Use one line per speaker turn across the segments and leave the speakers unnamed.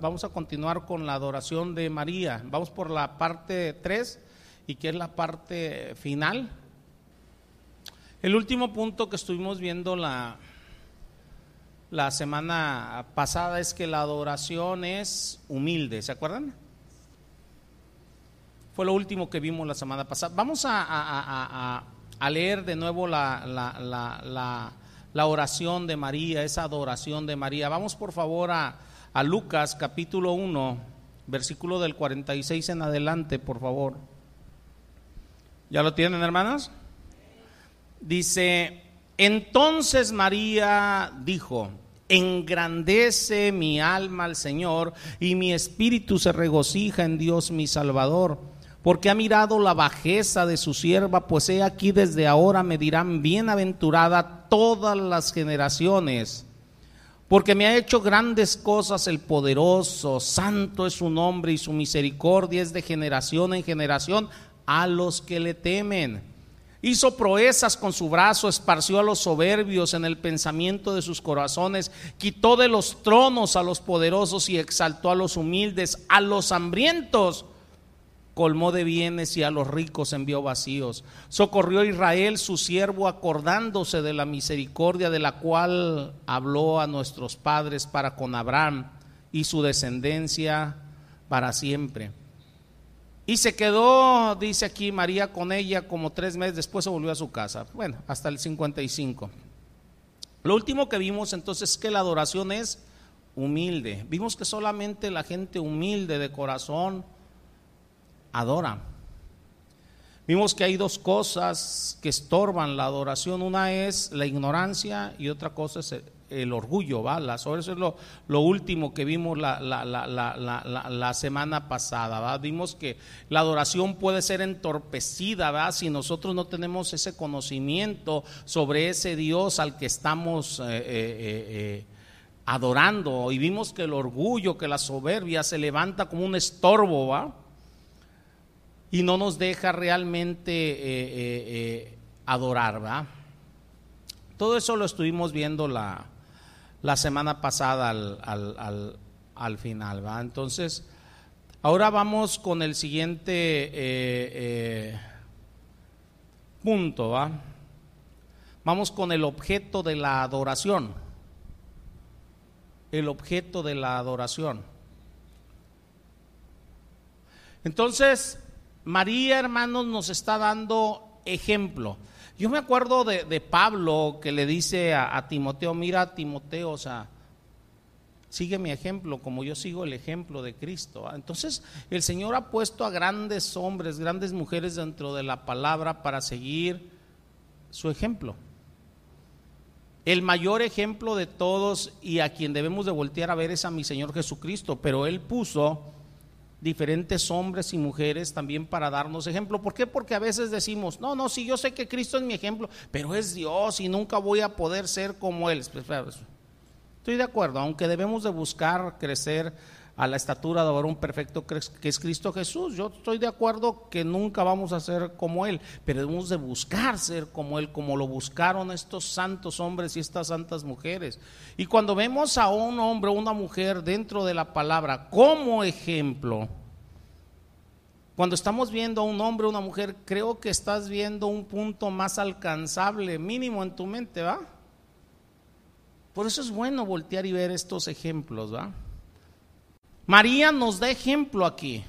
Vamos a continuar con la adoración de María. Vamos por la parte 3 y que es la parte final. El último punto que estuvimos viendo la, la semana pasada es que la adoración es humilde, ¿se acuerdan? Fue lo último que vimos la semana pasada. Vamos a, leer de nuevo la, la, oración de María, esa adoración de María. Vamos por favor a, Lucas capítulo 1, versículo del 46 en adelante, por favor. ¿Ya lo tienen, hermanas? Dice, entonces María dijo, engrandece mi alma al Señor y mi espíritu se regocija en Dios mi Salvador porque ha mirado la bajeza de su sierva, pues he aquí desde ahora me dirán bienaventurada todas las generaciones, porque me ha hecho grandes cosas el poderoso, santo es su nombre y su misericordia es de generación en generación a los que le temen. Hizo proezas con su brazo, esparció a los soberbios en el pensamiento de sus corazones, quitó de los tronos a los poderosos y exaltó a los humildes, a los hambrientos colmó de bienes y a los ricos envió vacíos. Socorrió a Israel, su siervo, acordándose de la misericordia de la cual habló a nuestros padres para con Abraham y su descendencia para siempre. Y se quedó, dice aquí María, con ella como tres meses, después se volvió a su casa. Bueno, hasta el 55. Lo último que vimos entonces es que la adoración es humilde. Vimos que solamente la gente humilde de corazón, adora. Vimos que hay dos cosas que estorban la adoración. Una es la ignorancia y otra cosa es el, orgullo, ¿va? Eso es lo, último que vimos la, la, semana pasada, ¿va? Vimos que la adoración puede ser entorpecida, ¿va? Si nosotros no tenemos ese conocimiento sobre ese Dios al que estamos eh, eh, eh, adorando. Y vimos que el orgullo, que la soberbia se levanta como un estorbo, ¿va? Y no nos deja realmente eh, eh, eh, adorar, ¿verdad? Todo eso lo estuvimos viendo la, la semana pasada al, al, al, final, ¿va? Entonces, ahora vamos con el siguiente punto, ¿va? Vamos con el objeto de la adoración. El objeto de la adoración. Entonces, María, hermanos, nos está dando ejemplo. Yo me acuerdo de, Pablo que le dice a, Timoteo, mira Timoteo, o sea, sigue mi ejemplo como yo sigo el ejemplo de Cristo. Entonces el Señor ha puesto a grandes hombres, grandes mujeres dentro de la palabra para seguir su ejemplo. El mayor ejemplo de todos y a quien debemos de voltear a ver es a mi Señor Jesucristo, pero Él puso diferentes hombres y mujeres también para darnos ejemplo. ¿Por qué? Porque a veces decimos, no, no, sí, yo sé que Cristo es mi ejemplo, pero es Dios y nunca voy a poder ser como Él. Estoy de acuerdo, aunque debemos de buscar crecer a la estatura de varón perfecto que es Cristo Jesús. Yo estoy de acuerdo que nunca vamos a ser como Él, pero debemos de buscar ser como Él, como lo buscaron estos santos hombres y estas santas mujeres. Y cuando vemos a un hombre o una mujer dentro de la palabra como ejemplo, cuando estamos viendo a un hombre o una mujer, creo que estás viendo un punto más alcanzable, mínimo en tu mente, ¿va? Por eso es bueno voltear y ver estos ejemplos, ¿va? María nos da ejemplo aquí.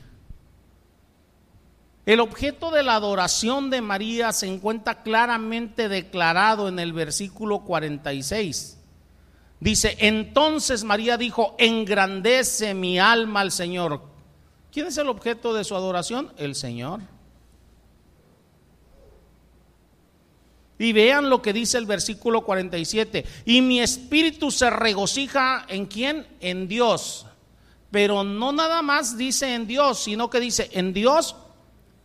El objeto de la adoración de María se encuentra claramente declarado en el versículo 46. Dice, entonces María dijo, engrandece mi alma al Señor. ¿Quién es el objeto de su adoración? El Señor. Y vean lo que dice el versículo 47. Y mi espíritu se regocija en quién? En Dios pero no nada más dice en Dios, sino que dice en Dios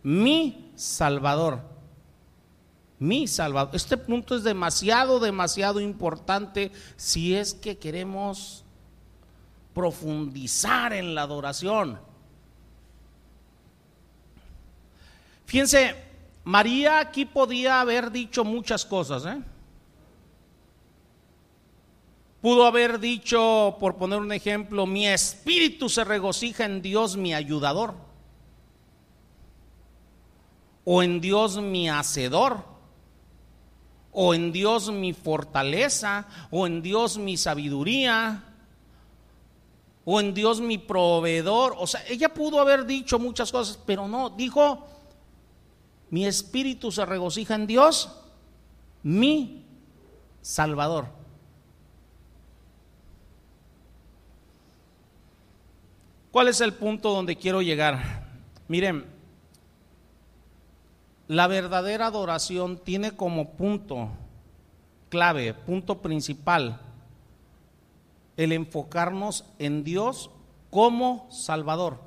mi Salvador. Mi Salvador. Este punto es demasiado, demasiado importante si es que queremos profundizar en la adoración. Fíjense, María aquí podía haber dicho muchas cosas, ¿eh? Pudo haber dicho, por poner un ejemplo, mi espíritu se regocija en Dios mi ayudador. O en Dios mi hacedor. O en Dios mi fortaleza. O en Dios mi sabiduría. O en Dios mi proveedor. O sea, ella pudo haber dicho muchas cosas, pero no, dijo, mi espíritu se regocija en Dios, mi Salvador. ¿Cuál es el punto donde quiero llegar? Miren, la verdadera adoración tiene como punto clave, punto principal, el enfocarnos en Dios como Salvador.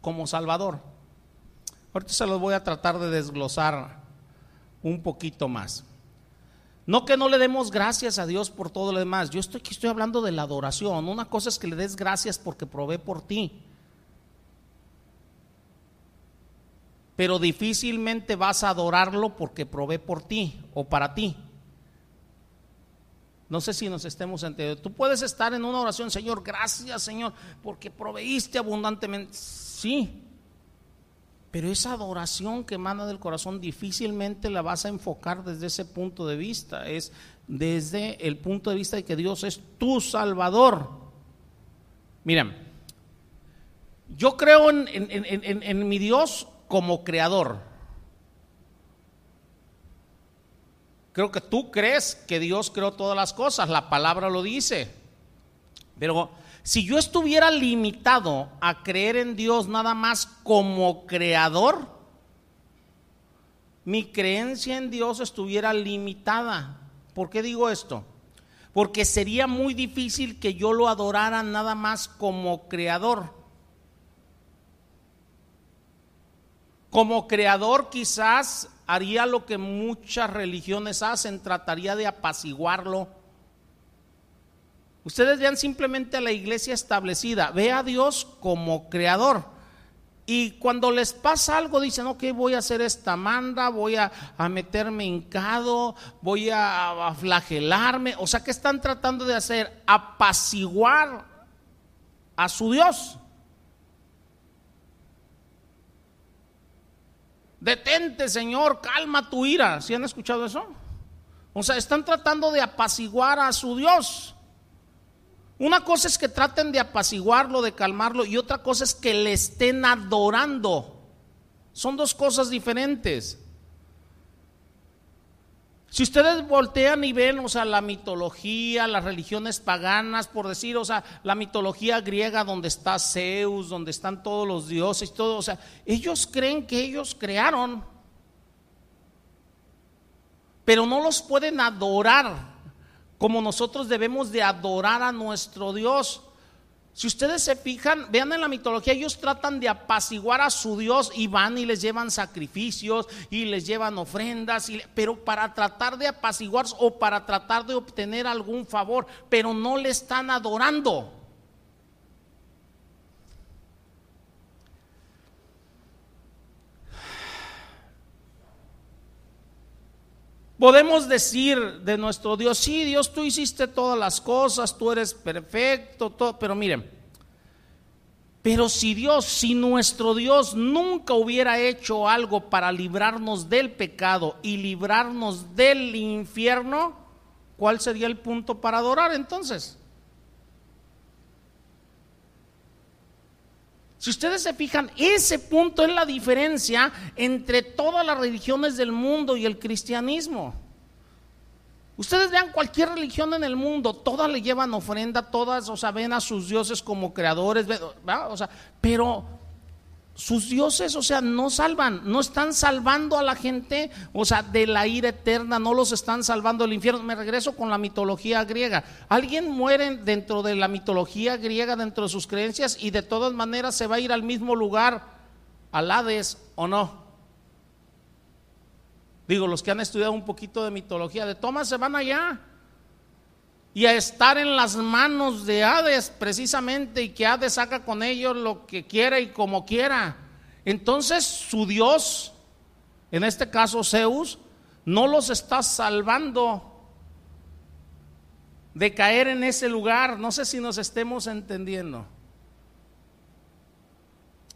Como Salvador. Ahorita se los voy a tratar de desglosar un poquito más. No que no le demos gracias a Dios por todo lo demás. Yo estoy estoy hablando de la adoración. Una cosa es que le des gracias porque provee por ti. Pero difícilmente vas a adorarlo porque provee por ti o para ti. No sé si nos estemos entendiendo. Tú puedes estar en una oración, Señor, gracias, Señor, porque proveíste abundantemente. Sí, pero esa adoración que emana del corazón difícilmente la vas a enfocar desde ese punto de vista. Es desde el punto de vista de que Dios es tu Salvador. Miren, yo creo en, en mi Dios como creador. Creo que tú crees que Dios creó todas las cosas, la palabra lo dice. Pero si yo estuviera limitado a creer en Dios nada más como creador, mi creencia en Dios estuviera limitada. ¿Por qué digo esto? Porque sería muy difícil que yo lo adorara nada más como creador. Como creador quizás haría lo que muchas religiones hacen, trataría de apaciguarlo Ustedes vean simplemente a la iglesia establecida, ve a Dios como creador. Y cuando les pasa algo, dicen, ok, voy a hacer esta manda, voy a, meterme hincado, voy a, a, flagelarme. O sea, ¿qué están tratando de hacer? Apaciguar a su Dios. Detente, Señor, calma tu ira. ¿Sí han escuchado eso? O sea, están tratando de apaciguar a su Dios. Una cosa es que traten de apaciguarlo, de calmarlo, y otra cosa es que le estén adorando. Son dos cosas diferentes. Si ustedes voltean y ven, o sea, la mitología, las religiones paganas, por decir, o sea, la mitología griega donde está Zeus, donde están todos los dioses todo, o sea, ellos creen que ellos crearon, pero no los pueden adorar como nosotros debemos de adorar a nuestro Dios. Si ustedes se fijan, vean en la mitología, ellos tratan de apaciguar a su Dios y van y les llevan sacrificios y les llevan ofrendas, pero para tratar de apaciguar o para tratar de obtener algún favor, pero no le están adorando. Podemos decir de nuestro Dios, sí, Dios, tú hiciste todas las cosas, tú eres perfecto, todo, pero miren, pero si Dios, si nuestro Dios nunca hubiera hecho algo para librarnos del pecado y librarnos del infierno, ¿cuál sería el punto para adorar entonces? Si ustedes se fijan, ese punto es la diferencia entre todas las religiones del mundo y el cristianismo. Ustedes vean cualquier religión en el mundo, todas le llevan ofrenda, todas, o sea, ven a sus dioses como creadores, pero sus dioses, o sea, no salvan, no están salvando a la gente, o sea, de la ira eterna, no los están salvando del infierno. Me regreso con la mitología griega. Alguien muere dentro de la mitología griega, dentro de sus creencias, y de todas maneras se va a ir al mismo lugar, al Hades, o no. Digo, los que han estudiado un poquito de mitología, de Tomás se van allá y a estar en las manos de Hades precisamente y que Hades haga con ellos lo que quiera y como quiera. Entonces su Dios, en este caso Zeus, no los está salvando de caer en ese lugar. No sé si nos estemos entendiendo.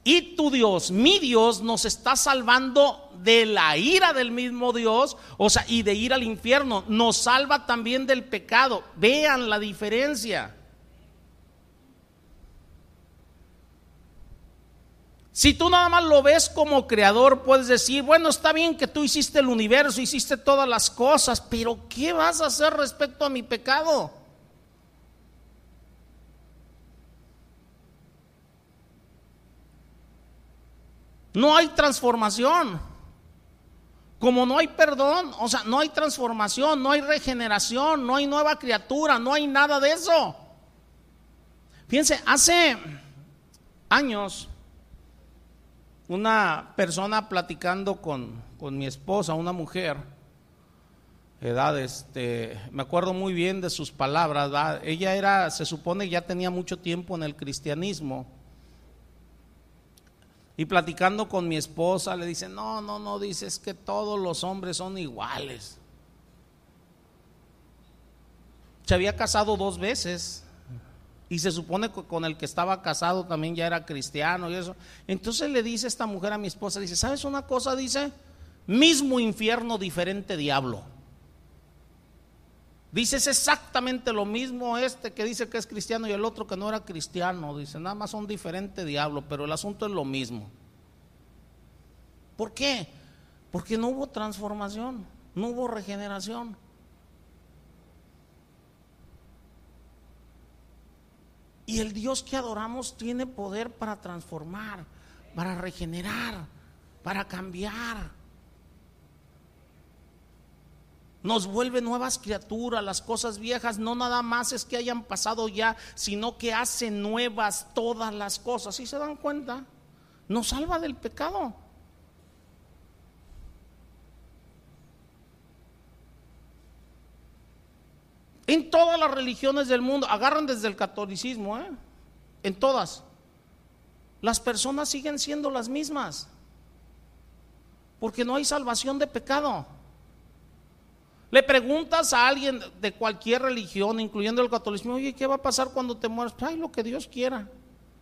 Y tu Dios, mi Dios, nos está salvando de la ira del mismo Dios, o sea, y de ir al infierno. Nos salva también del pecado. Vean la diferencia. Si tú nada más lo ves como creador, puedes decir, bueno, está bien que tú hiciste el universo, hiciste todas las cosas, pero ¿qué vas a hacer respecto a mi pecado? No hay transformación. Como no hay perdón, o sea, no hay transformación, no hay regeneración, no hay nueva criatura, no hay nada de eso. Fíjense, hace años una persona platicando con, mi esposa, una mujer, edad, este, me acuerdo muy bien de sus palabras, ella era, se supone ya tenía mucho tiempo en el cristianismo, y platicando con mi esposa le dice, no, no, no, dice, es que todos los hombres son iguales. Se había casado dos veces y se supone que con el que estaba casado también ya era cristiano y eso. Entonces le dice esta mujer a mi esposa, dice, ¿sabes una cosa? Dice, mismo infierno, diferente diablo. Dice, es exactamente lo mismo este que dice que es cristiano y el otro que no era cristiano. Dice, nada más son diferente diablo, pero el asunto es lo mismo. ¿Por qué? Porque no hubo transformación, no hubo regeneración. Y el Dios que adoramos tiene poder para transformar, para regenerar, para cambiar. Nos vuelve nuevas criaturas, las cosas viejas no nada más es que hayan pasado ya, sino que hace nuevas todas las cosas. ¿Sí se dan cuenta? Nos salva del pecado. En todas las religiones del mundo, agarran desde el catolicismo, ¿eh? en todas, las personas siguen siendo las mismas, porque no hay salvación de pecado. Le preguntas a alguien de cualquier religión, incluyendo el catolicismo, oye, ¿qué va a pasar cuando te mueras? Ay, lo que Dios quiera.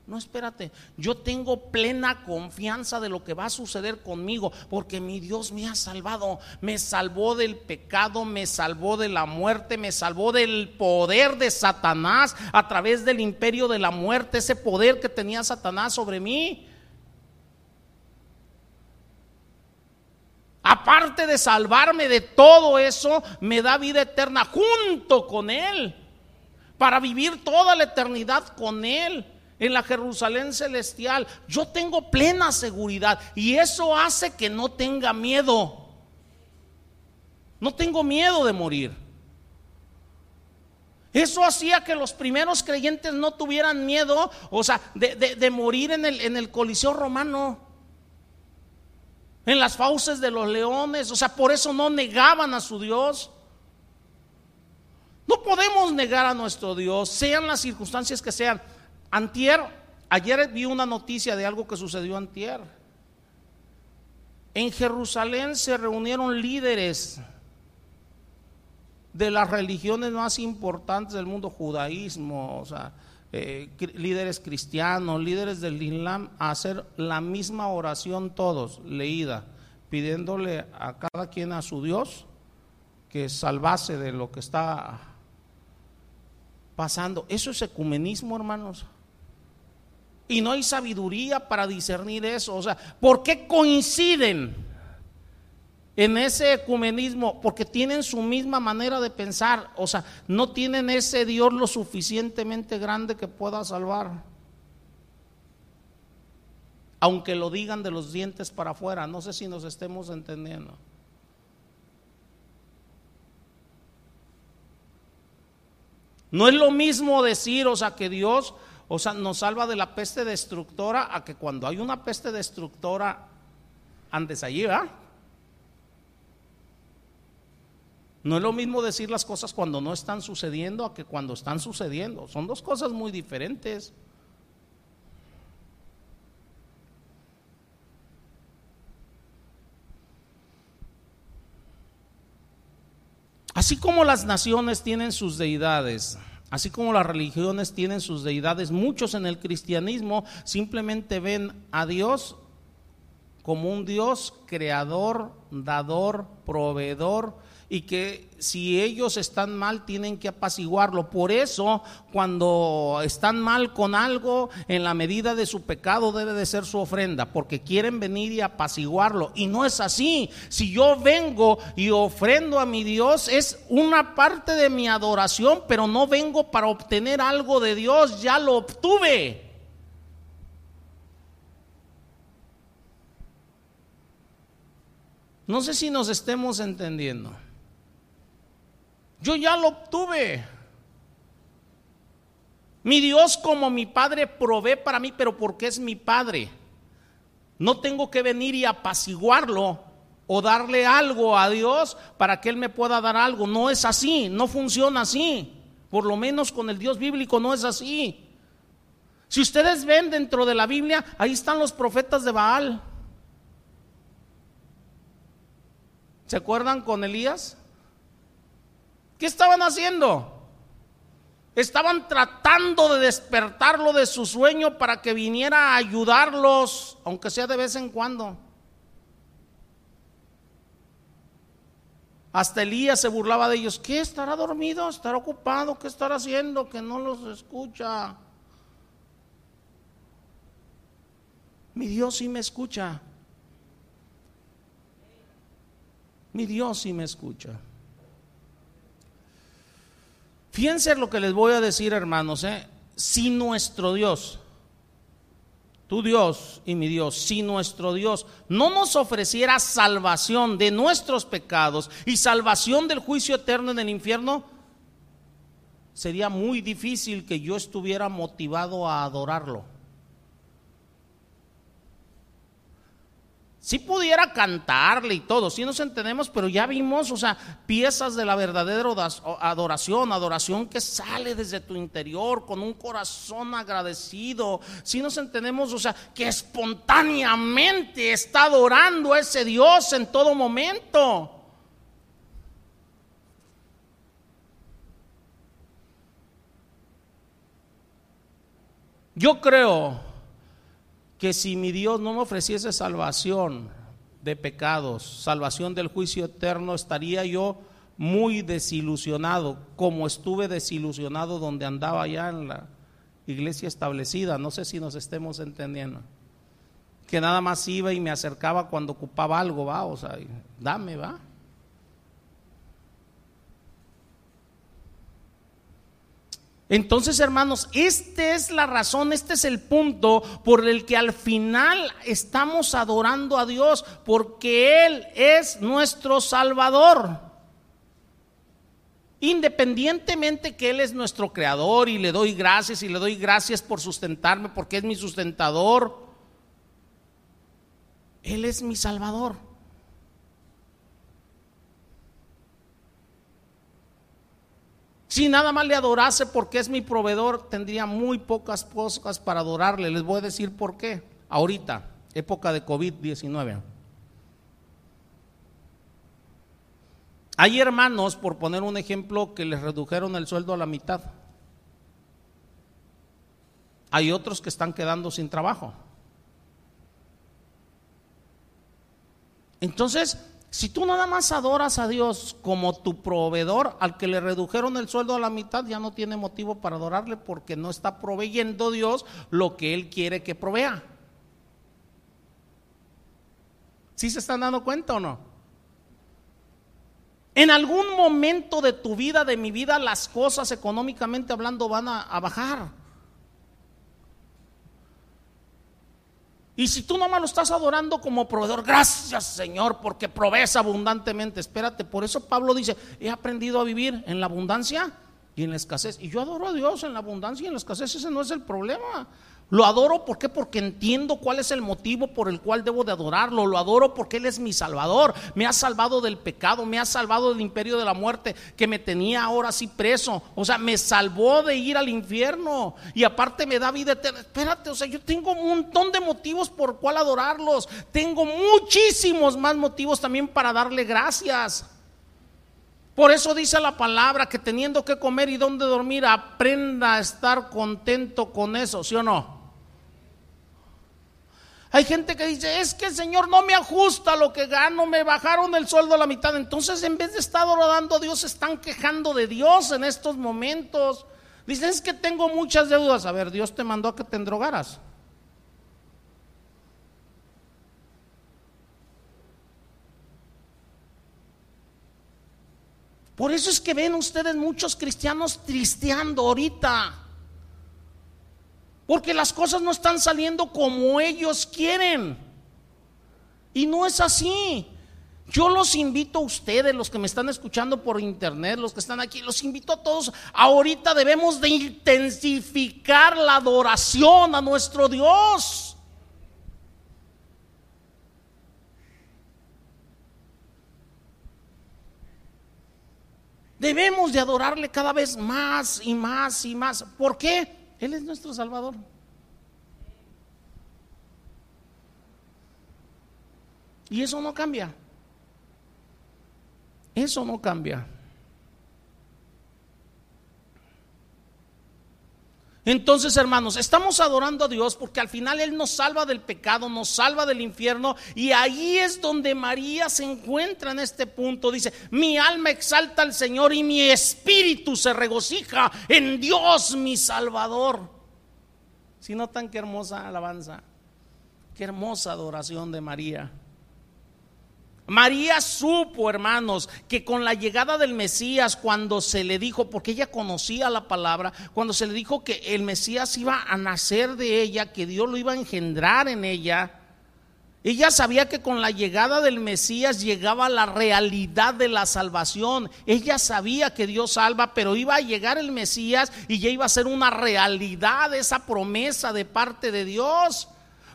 No, espérate, yo tengo plena confianza de lo que va a suceder conmigo, porque mi Dios me ha salvado, me salvó del pecado, me salvó de la muerte, me salvó del poder de Satanás a través del imperio de la muerte, ese poder que tenía Satanás sobre mí. Aparte de salvarme de todo eso, me da vida eterna junto con Él, para vivir toda la eternidad con Él en la Jerusalén celestial. Yo tengo plena seguridad y eso hace que no tenga miedo. No tengo miedo de morir. Eso hacía que los primeros creyentes no tuvieran miedo, o sea, de, morir en el, en el Coliseo romano, en las fauces de los leones, o sea, por eso no negaban a su Dios. No podemos negar a nuestro Dios, sean las circunstancias que sean. Antier, ayer vi una noticia de algo que sucedió antier. En Jerusalén se reunieron líderes de las religiones más importantes del mundo, judaísmo, o sea, eh, líderes cristianos, líderes del Islam, a hacer la misma oración todos, leída, pidiéndole a cada quien a su Dios que salvase de lo que está pasando. Eso es ecumenismo, hermanos. Y no hay sabiduría para discernir eso. O sea, ¿por qué coinciden en ese ecumenismo? Porque tienen su misma manera de pensar. O sea, no tienen ese Dios lo suficientemente grande que pueda salvar. Aunque lo digan de los dientes para afuera. No sé si nos estemos entendiendo. No es lo mismo decir, o sea, que Dios o sea, nos salva de la peste destructora a que cuando hay una peste destructora andes allí, ¿verdad? No es lo mismo decir las cosas cuando no están sucediendo a que cuando están sucediendo. Son dos cosas muy diferentes. Así como las naciones tienen sus deidades, así como las religiones tienen sus deidades, muchos en el cristianismo simplemente ven a Dios como un Dios creador, dador, proveedor, y que si ellos están mal tienen que apaciguarlo. Por eso, cuando están mal con algo, en la medida de su pecado debe de ser su ofrenda, porque quieren venir y apaciguarlo. Y no es así. Si yo vengo y ofrendo a mi Dios, es una parte de mi adoración, pero no vengo para obtener algo de Dios, ya lo obtuve. No sé si nos estemos entendiendo. Yo ya lo obtuve. Mi Dios como mi Padre provee para mí, pero porque es mi Padre. No tengo que venir y apaciguarlo o darle algo a Dios para que Él me pueda dar algo. No es así, no funciona así. Por lo menos con el Dios bíblico no es así. Si ustedes ven dentro de la Biblia, ahí están los profetas de Baal. ¿Se acuerdan con Elías? ¿Qué estaban haciendo? Estaban tratando de despertarlo de su sueño para que viniera a ayudarlos, aunque sea de vez en cuando. Hasta Elías se burlaba de ellos. ¿Qué estará dormido? ¿Estará ocupado? ¿Qué estará haciendo? Que no los escucha. Mi Dios sí me escucha. Mi Dios sí me escucha. Fíjense lo que les voy a decir, hermanos. ¿eh? Si nuestro Dios, tu Dios y mi Dios, si nuestro Dios no nos ofreciera salvación de nuestros pecados y salvación del juicio eterno en el infierno, sería muy difícil que yo estuviera motivado a adorarlo. Si pudiera cantarle y todo, si nos entendemos, pero ya vimos, o sea, piezas de la verdadera adoración, adoración que sale desde tu interior con un corazón agradecido. Si nos entendemos, o sea, que espontáneamente está adorando a ese Dios en todo momento. Yo creo que si mi Dios no me ofreciese salvación de pecados, salvación del juicio eterno, estaría yo muy desilusionado, como estuve desilusionado donde andaba ya en la iglesia establecida. No sé si nos estemos entendiendo. Que nada más iba y me acercaba cuando ocupaba algo, va, o sea, dame, va. Entonces, hermanos, esta es la razón, este es el punto por el que al final estamos adorando a Dios, porque Él es nuestro Salvador. Independientemente que Él es nuestro creador y le doy gracias y le doy gracias por sustentarme porque es mi sustentador, Él es mi Salvador. Si nada más le adorase porque es mi proveedor, tendría muy pocas cosas para adorarle. Les voy a decir por qué. Ahorita, época de COVID-19. Hay hermanos, por poner un ejemplo, que les redujeron el sueldo a la mitad. Hay otros que están quedando sin trabajo. Entonces, si tú nada más adoras a Dios como tu proveedor, al que le redujeron el sueldo a la mitad, ya no tiene motivo para adorarle porque no está proveyendo Dios lo que Él quiere que provea. ¿Sí se están dando cuenta o no? En algún momento de tu vida, de mi vida, las cosas económicamente hablando van a, a bajar. Y si tú nomás lo estás adorando como proveedor, gracias Señor, porque provees abundantemente. Espérate, por eso Pablo dice, he aprendido a vivir en la abundancia y en la escasez. Y yo adoro a Dios en la abundancia y en la escasez, ese no es el problema. Lo adoro ¿por qué? porque entiendo cuál es el motivo por el cual debo de adorarlo. Lo adoro porque Él es mi salvador. Me ha salvado del pecado, me ha salvado del imperio de la muerte que me tenía ahora sí preso. O sea, me salvó de ir al infierno y aparte me da vida eterna. Espérate, o sea, yo tengo un montón de motivos por cuál adorarlos. Tengo muchísimos más motivos también para darle gracias. Por eso dice la palabra que teniendo que comer y dónde dormir, aprenda a estar contento con eso, ¿sí o no? Hay gente que dice, es que el Señor no me ajusta lo que gano, me bajaron el sueldo a la mitad. Entonces, en vez de estar adorando a Dios, están quejando de Dios en estos momentos. Dicen, es que tengo muchas deudas. A ver, Dios te mandó a que te endrogaras. Por eso es que ven ustedes muchos cristianos tristeando ahorita. Porque las cosas no están saliendo como ellos quieren. Y no es así. Yo los invito a ustedes, los que me están escuchando por internet, los que están aquí, los invito a todos. Ahorita debemos de intensificar la adoración a nuestro Dios. Debemos de adorarle cada vez más y más y más. ¿Por qué? Él es nuestro Salvador. Y eso no cambia. Eso no cambia. Entonces, hermanos, estamos adorando a Dios porque al final Él nos salva del pecado, nos salva del infierno y ahí es donde María se encuentra en este punto. Dice, mi alma exalta al Señor y mi espíritu se regocija en Dios mi Salvador. Si no tan que hermosa alabanza, qué hermosa adoración de María. María supo, hermanos, que con la llegada del Mesías, cuando se le dijo, porque ella conocía la palabra, cuando se le dijo que el Mesías iba a nacer de ella, que Dios lo iba a engendrar en ella, ella sabía que con la llegada del Mesías llegaba la realidad de la salvación. Ella sabía que Dios salva, pero iba a llegar el Mesías y ya iba a ser una realidad esa promesa de parte de Dios.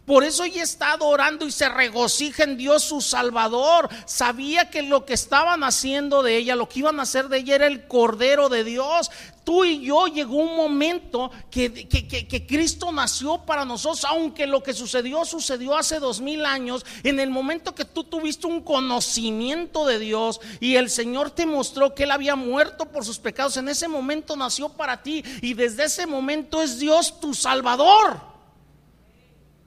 Por eso ella está adorando y se regocija en Dios su Salvador. Sabía que lo que estaban haciendo de ella, lo que iban a hacer de ella era el Cordero de Dios. Tú y yo llegó un momento que, que, Cristo nació para nosotros, aunque lo que sucedió sucedió hace dos mil años. En el momento que tú tuviste un conocimiento de Dios y el Señor te mostró que Él había muerto por sus pecados, en ese momento nació para ti y desde ese momento es Dios tu Salvador.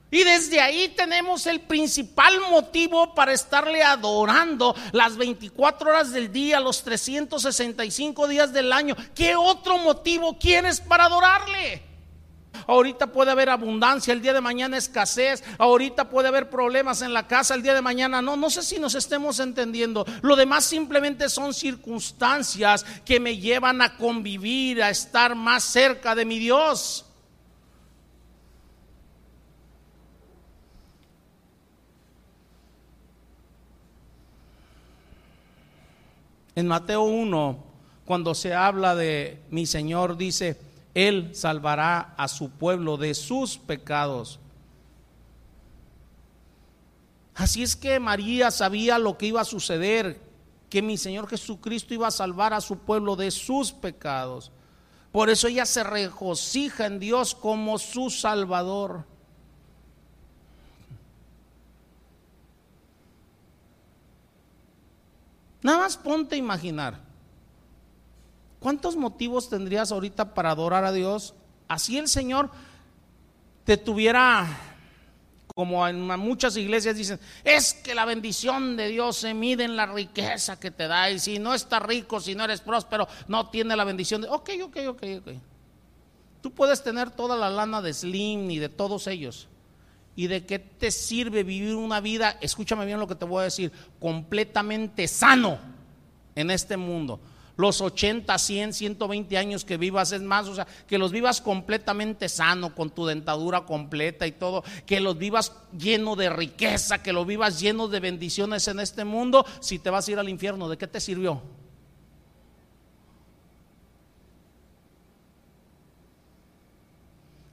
Y desde ahí tenemos el principal motivo para estarle adorando las 24 horas del día, los 365 días del año. ¿Qué otro motivo quieres para adorarle? Ahorita puede haber abundancia, el día de mañana escasez, ahorita puede haber problemas en la casa, el día de mañana no, no sé si nos estemos entendiendo. Lo demás simplemente son circunstancias que me llevan a convivir, a estar más cerca de mi Dios. En Mateo 1, cuando se habla de mi Señor, dice, Él salvará a su pueblo de sus pecados. Así es que María sabía lo que iba a suceder, que mi Señor Jesucristo iba a salvar a su pueblo de sus pecados. Por eso ella se regocija en Dios como su Salvador. Nada más ponte a imaginar. ¿Cuántos motivos tendrías ahorita para adorar a Dios? Así el Señor te tuviera, como en muchas iglesias dicen, es que la bendición de Dios se mide en la riqueza que te da. Y si no estás rico, si no eres próspero, no tiene la bendición de... Ok, ok, ok, ok. Tú puedes tener toda la lana de Slim y de todos ellos ¿Y de qué te sirve vivir una vida, escúchame bien lo que te voy a decir, completamente sano en este mundo? Los 80, 100, 120 años que vivas es más, o sea, que los vivas completamente sano, con tu dentadura completa y todo, que los vivas lleno de riqueza, que los vivas lleno de bendiciones en este mundo, si te vas a ir al infierno, ¿de qué te sirvió?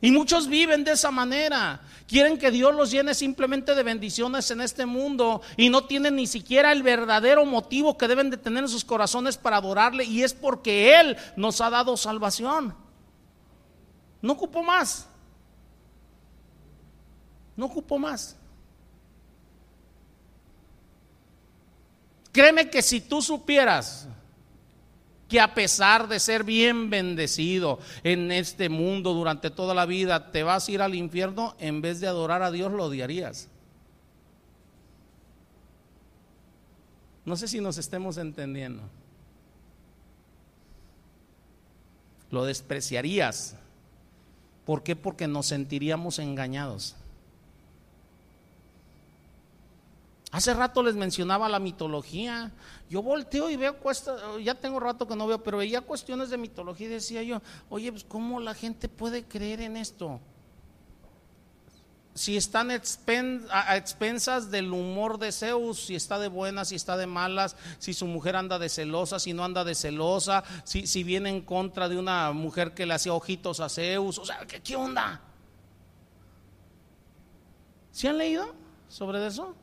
Y muchos viven de esa manera. Quieren que Dios los llene simplemente de bendiciones en este mundo y no tienen ni siquiera el verdadero motivo que deben de tener en sus corazones para adorarle y es porque Él nos ha dado salvación. No ocupo más. No ocupo más. Créeme que si tú supieras que a pesar de ser bien bendecido en este mundo durante toda la vida, te vas a ir al infierno, en vez de adorar a Dios lo odiarías. No sé si nos estemos entendiendo. Lo despreciarías. ¿Por qué? Porque nos sentiríamos engañados. Hace rato les mencionaba la mitología. Yo volteo y veo, ya tengo rato que no veo, pero veía cuestiones de mitología y decía yo, oye, pues ¿cómo la gente puede creer en esto? Si están a expensas del humor de Zeus, si está de buenas, si está de malas, si su mujer anda de celosa, si no anda de celosa, si, si viene en contra de una mujer que le hacía ojitos a Zeus, o sea, ¿qué, onda? ¿Sí han leído sobre eso?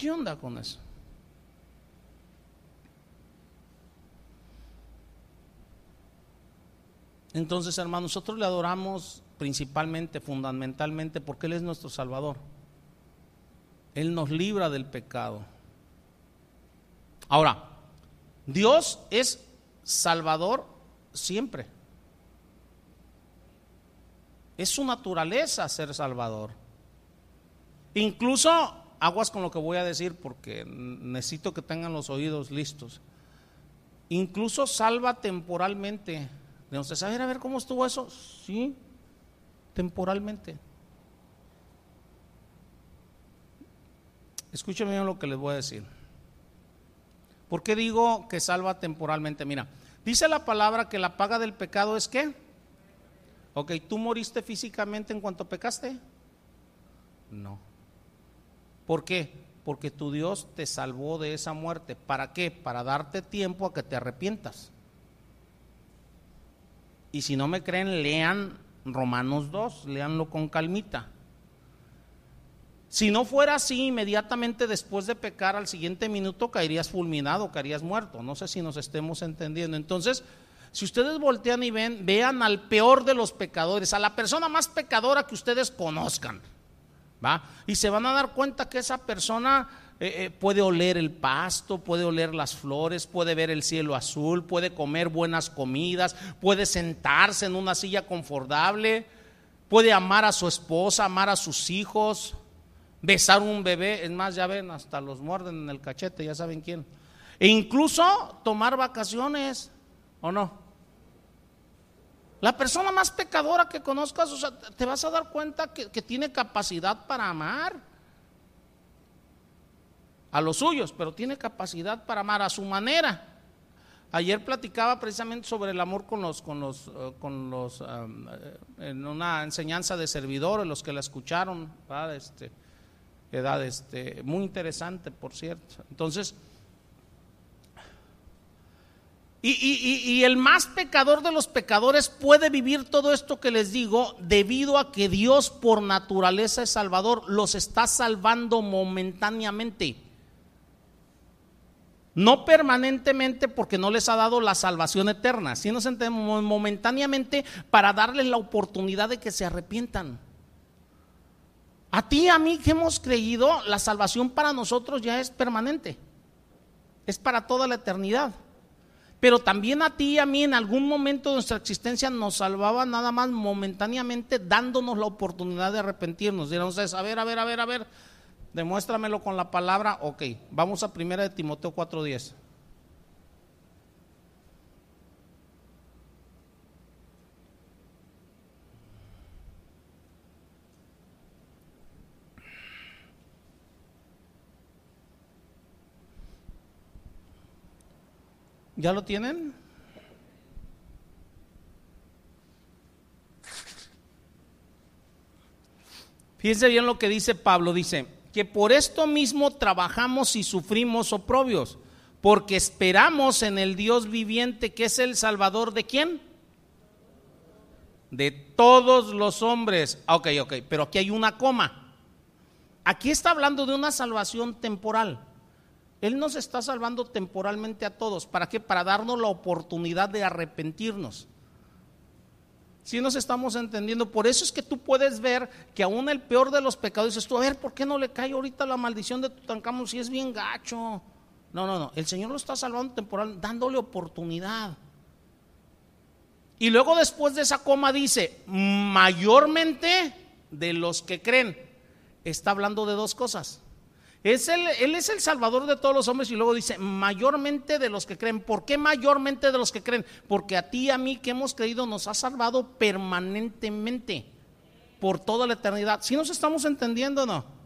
¿Qué onda con eso? Entonces, hermano, nosotros le adoramos principalmente, fundamentalmente, porque Él es nuestro Salvador. Él nos libra del pecado. Ahora, Dios es Salvador siempre. Es su naturaleza ser Salvador. Incluso aguas con lo que voy a decir porque necesito que tengan los oídos listos. Incluso salva temporalmente. De usted, a ver, a ver cómo estuvo eso. Sí, temporalmente. Escúcheme bien lo que les voy a decir. ¿Por qué digo que salva temporalmente? Mira, dice la palabra que la paga del pecado es qué? Ok, ¿tú moriste físicamente en cuanto pecaste? No. ¿Por qué? Porque tu Dios te salvó de esa muerte. ¿Para qué? Para darte tiempo a que te arrepientas. Y si no me creen, lean Romanos 2, leanlo con calmita. Si no fuera así, inmediatamente después de pecar, al siguiente minuto caerías fulminado, caerías muerto. No sé si nos estemos entendiendo. Entonces, si ustedes voltean y ven, vean al peor de los pecadores, a la persona más pecadora que ustedes conozcan. Y se van a dar cuenta que esa persona eh, eh, puede oler el pasto, puede oler las flores, puede ver el cielo azul, puede comer buenas comidas, puede sentarse en una silla confortable, puede amar a su esposa, amar a sus hijos, besar un bebé, es más, ya ven, hasta los muerden en el cachete, ya saben quién. E incluso tomar vacaciones, ¿o no? La persona más pecadora que conozcas, o sea, te vas a dar cuenta que, tiene capacidad para amar a los suyos, pero tiene capacidad para amar a su manera. Ayer platicaba precisamente sobre el amor con los, con los, eh, con los, eh, en una enseñanza de servidores, los que la escucharon, este, edad, este, muy interesante, por cierto. Entonces, y, el más pecador de los pecadores puede vivir todo esto que les digo debido a que Dios por naturaleza es salvador, los está salvando momentáneamente. No permanentemente porque no les ha dado la salvación eterna, sino momentáneamente para darles la oportunidad de que se arrepientan. A ti, a mí que hemos creído, la salvación para nosotros ya es permanente, es para toda la eternidad. Pero también a ti y a mí en algún momento de nuestra existencia nos salvaba nada más momentáneamente dándonos la oportunidad de arrepentirnos. Dirán a ver, a ver, a ver, a ver, demuéstramelo con la palabra. Ok, vamos a primera de Timoteo 4.10. ¿Ya lo tienen? Fíjense bien lo que dice Pablo, dice que por esto mismo trabajamos y sufrimos oprobios, porque esperamos en el Dios viviente que es el Salvador de quién? De todos los hombres. Ah, ok, ok, pero aquí hay una coma. Aquí está hablando de una salvación temporal. Él nos está salvando temporalmente a todos. ¿Para qué? Para darnos la oportunidad de arrepentirnos. Si nos estamos entendiendo, por eso es que tú puedes ver que aún el peor de los pecados dices tú, a ver, ¿por qué no le cae ahorita la maldición de Tutankamón si es bien gacho? No, no, no, el Señor lo está salvando temporal, dándole oportunidad. Y luego después de esa coma dice, mayormente de los que creen. Está hablando de dos cosas. Es él es el salvador de todos los hombres y luego dice, mayormente de los que creen. ¿Por qué mayormente de los que creen? Porque a ti y a mí que hemos creído nos ha salvado permanentemente por toda la eternidad. Si nos estamos entendiendo o no?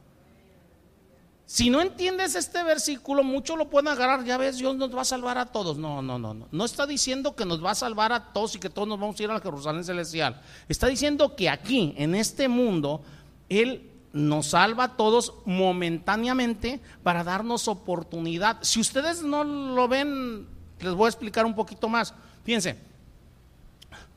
Si no entiendes este versículo, muchos lo pueden agarrar, ya ves, Dios nos va a salvar a todos. No, no, no, no. No está diciendo que nos va a salvar a todos y que todos nos vamos a ir a la Jerusalén celestial. Está diciendo que aquí, en este mundo, Él nos salva a todos momentáneamente para darnos oportunidad. Si ustedes no lo ven, les voy a explicar un poquito más. Fíjense,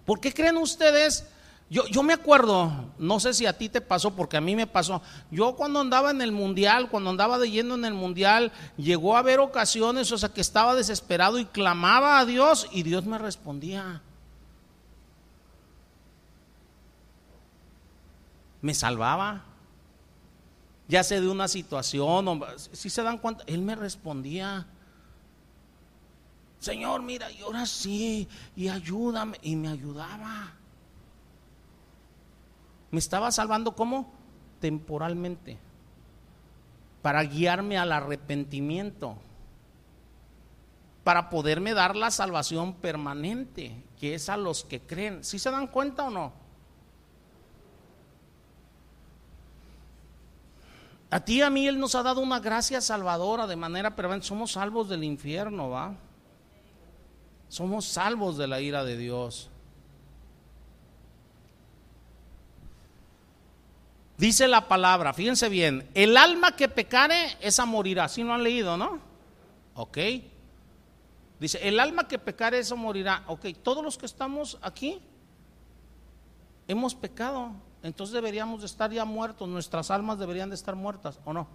¿por qué creen ustedes yo, yo, me acuerdo, no sé si a ti te pasó, porque a mí me pasó. Yo cuando andaba en el mundial, cuando andaba de yendo en el mundial, llegó a haber ocasiones, o sea, que estaba desesperado y clamaba a Dios y Dios me respondía. Me salvaba. Ya sé de una situación, si se dan cuenta, Él me respondía. Señor, mira, y ahora sí, y ayúdame, y me ayudaba. Me estaba salvando como temporalmente para guiarme al arrepentimiento, para poderme dar la salvación permanente, que es a los que creen. ¿Sí se dan cuenta o no? A ti y a mí Él nos ha dado una gracia salvadora de manera permanente. Somos salvos del infierno, ¿va? Somos salvos de la ira de Dios. Dice la palabra, fíjense bien, el alma que pecare, esa morirá. Así no han leído, ¿no? Ok. Dice, el alma que pecare, esa morirá. Ok, todos los que estamos aquí hemos pecado. Entonces deberíamos de estar ya muertos. Nuestras almas deberían de estar muertas, ¿o no?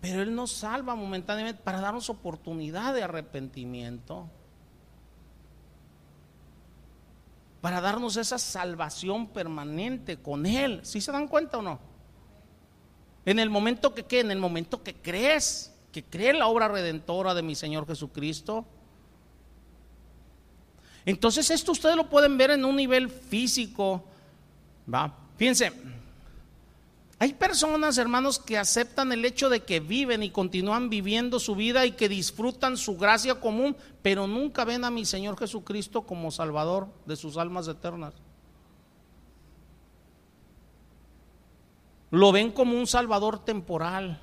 Pero Él nos salva momentáneamente para darnos oportunidad de arrepentimiento. para darnos esa salvación permanente con Él. ¿Sí se dan cuenta o no? En el momento que ¿qué? en el momento que crees, que crees la obra redentora de mi Señor Jesucristo. Entonces esto ustedes lo pueden ver en un nivel físico, ¿va? Fíjense, hay personas, hermanos, que aceptan el hecho de que viven y continúan viviendo su vida y que disfrutan su gracia común, pero nunca ven a mi Señor Jesucristo como Salvador de sus almas eternas. Lo ven como un Salvador temporal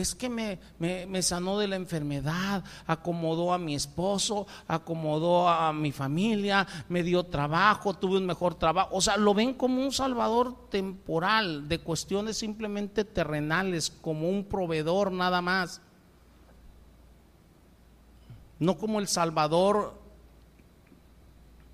es que me, me, sanó de la enfermedad, acomodó a mi esposo, acomodó a mi familia, me dio trabajo, tuve un mejor trabajo. O sea, lo ven como un salvador temporal, de cuestiones simplemente terrenales, como un proveedor nada más. No como el salvador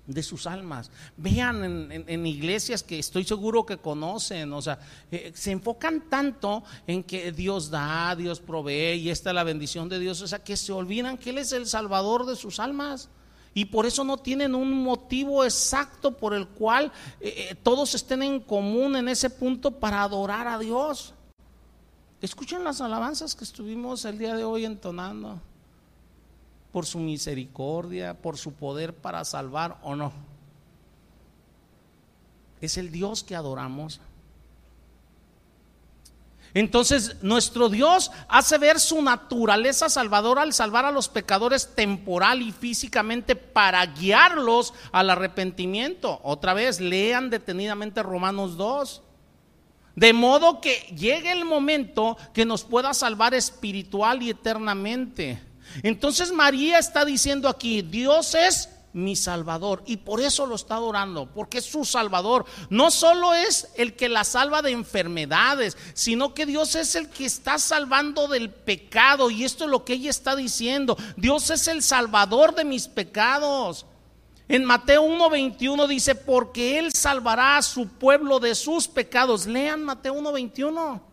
de sus almas. Vean en, iglesias que estoy seguro que conocen, o sea, eh, se enfocan tanto en que Dios da, Dios provee y esta es la bendición de Dios, o sea, que se olvidan que Él es el salvador de sus almas. Y por eso no tienen un motivo exacto por el cual eh, eh, todos estén en común en ese punto para adorar a Dios. Escuchen las alabanzas que estuvimos el día de hoy entonando por su misericordia, por su poder para salvar o no. Es el Dios que adoramos. Entonces, nuestro Dios hace ver su naturaleza salvadora al salvar a los pecadores temporal y físicamente para guiarlos al arrepentimiento. Otra vez, lean detenidamente Romanos 2. De modo que llegue el momento que nos pueda salvar espiritual y eternamente. Entonces María está diciendo aquí, Dios es mi Salvador. Y por eso lo está adorando, porque es su Salvador. No solo es el que la salva de enfermedades, sino que Dios es el que está salvando del pecado. Y esto es lo que ella está diciendo. Dios es el Salvador de mis pecados. En Mateo 1.21 dice, porque Él salvará a su pueblo de sus pecados. Lean Mateo 1.21.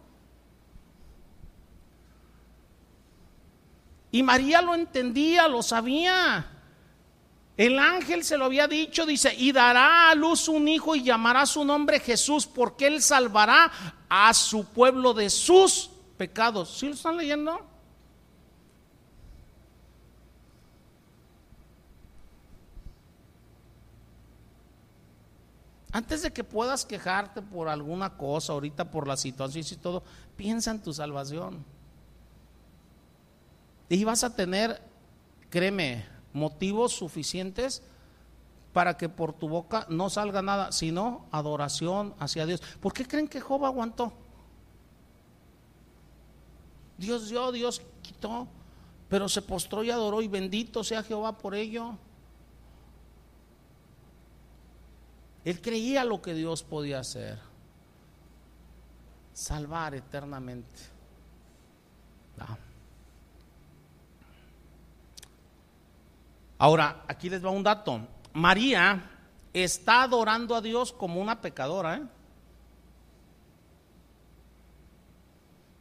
Y María lo entendía, lo sabía. El ángel se lo había dicho, dice, y dará a luz un hijo y llamará su nombre Jesús, porque él salvará a su pueblo de sus pecados. ¿Sí lo están leyendo? Antes de que puedas quejarte por alguna cosa, ahorita por la situación y todo, piensa en tu salvación. Y vas a tener, créeme, motivos suficientes para que por tu boca no salga nada, sino adoración hacia Dios. ¿Por qué creen que Job aguantó? Dios dio, Dios quitó, pero se postró y adoró y bendito sea Jehová por ello. Él creía lo que Dios podía hacer. Salvar eternamente. Ahora, aquí les va un dato. María está adorando a Dios como una pecadora. ¿eh?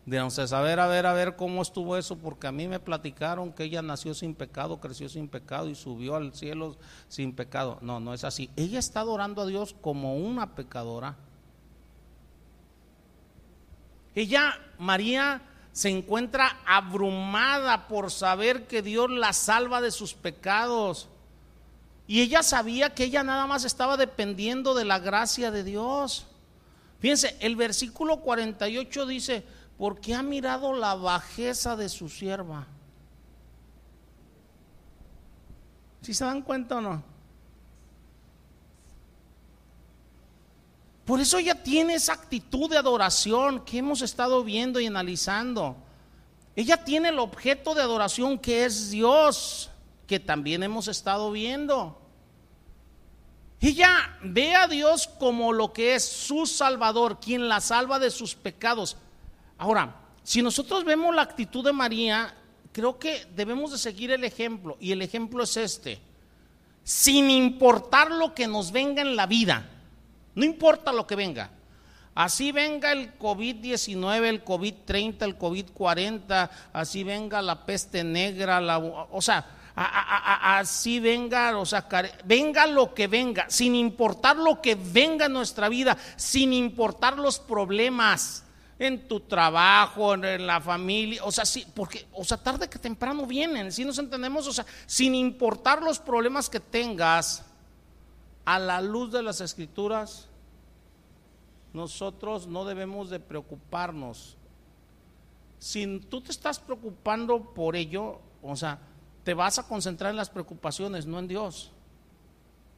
Entonces, a ver, a ver, a ver cómo estuvo eso, porque a mí me platicaron que ella nació sin pecado, creció sin pecado y subió al cielo sin pecado. No, no es así. Ella está adorando a Dios como una pecadora. Ella, María, se encuentra abrumada por saber que Dios la salva de sus pecados. Y ella sabía que ella nada más estaba dependiendo de la gracia de Dios. Fíjense, el versículo 48 dice, porque ha mirado la bajeza de su sierva. ¿Si se dan cuenta o no? Por eso ella tiene esa actitud de adoración que hemos estado viendo y analizando. Ella tiene el objeto de adoración que es Dios, que también hemos estado viendo. Ella ve a Dios como lo que es su Salvador, quien la salva de sus pecados. Ahora, si nosotros vemos la actitud de María, creo que debemos de seguir el ejemplo, y el ejemplo es este. Sin importar lo que nos venga en la vida, no importa lo que venga, Así venga el COVID-19, el COVID-30, el COVID-40, así venga la peste negra, la, o sea, así venga, o sea, venga lo que venga, sin importar lo que venga en nuestra vida, sin importar los problemas en tu trabajo, en la familia, o sea, sí, porque, o sea, tarde que temprano vienen, si nos entendemos, o sea, sin importar los problemas que tengas, a la luz de las escrituras, nosotros no debemos de preocuparnos. Si tú te estás preocupando por ello, o sea, te vas a concentrar en las preocupaciones, no en Dios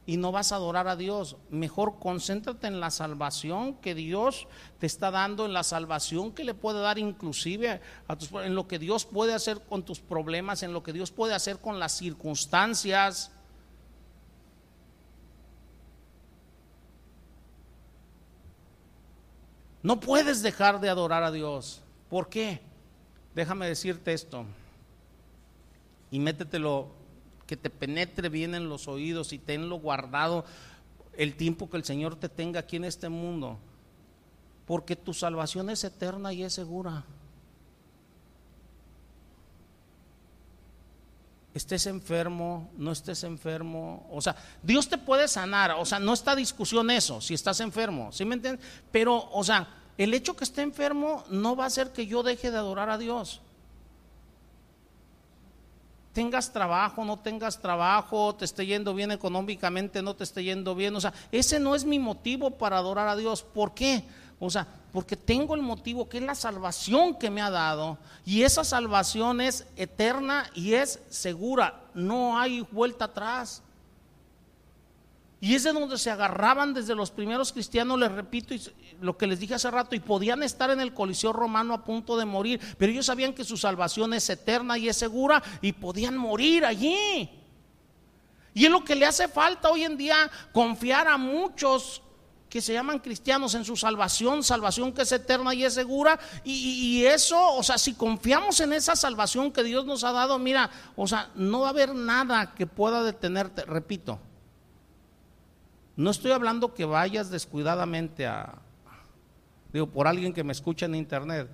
y no vas a adorar a Dios. Mejor concéntrate en la salvación que Dios te está dando, en la salvación que le puede dar inclusive a tus, en lo que Dios puede hacer con tus problemas, en lo que Dios puede hacer con las circunstancias. No puedes dejar de adorar a Dios. ¿Por qué? Déjame decirte esto. Y métetelo que te penetre bien en los oídos y tenlo guardado el tiempo que el Señor te tenga aquí en este mundo. Porque tu salvación es eterna y es segura. Estés enfermo, no estés enfermo, o sea, Dios te puede sanar, o sea, no está discusión eso, si estás enfermo, ¿sí me entiendes? Pero, o sea, el hecho que esté enfermo no va a hacer que yo deje de adorar a Dios tengas trabajo, no tengas trabajo, te esté yendo bien económicamente, no te esté yendo bien. O sea, ese no es mi motivo para adorar a Dios. ¿Por qué? O sea, porque tengo el motivo que es la salvación que me ha dado. Y esa salvación es eterna y es segura. No hay vuelta atrás. Y es de donde se agarraban desde los primeros cristianos, les repito lo que les dije hace rato, y podían estar en el coliseo romano a punto de morir, pero ellos sabían que su salvación es eterna y es segura y podían morir allí. Y es lo que le hace falta hoy en día confiar a muchos que se llaman cristianos en su salvación, salvación que es eterna y es segura. Y, y, eso, o sea, si confiamos en esa salvación que Dios nos ha dado, mira, o sea, no va a haber nada que pueda detenerte, repito no estoy hablando que vayas descuidadamente a, digo, por alguien que me escucha en internet.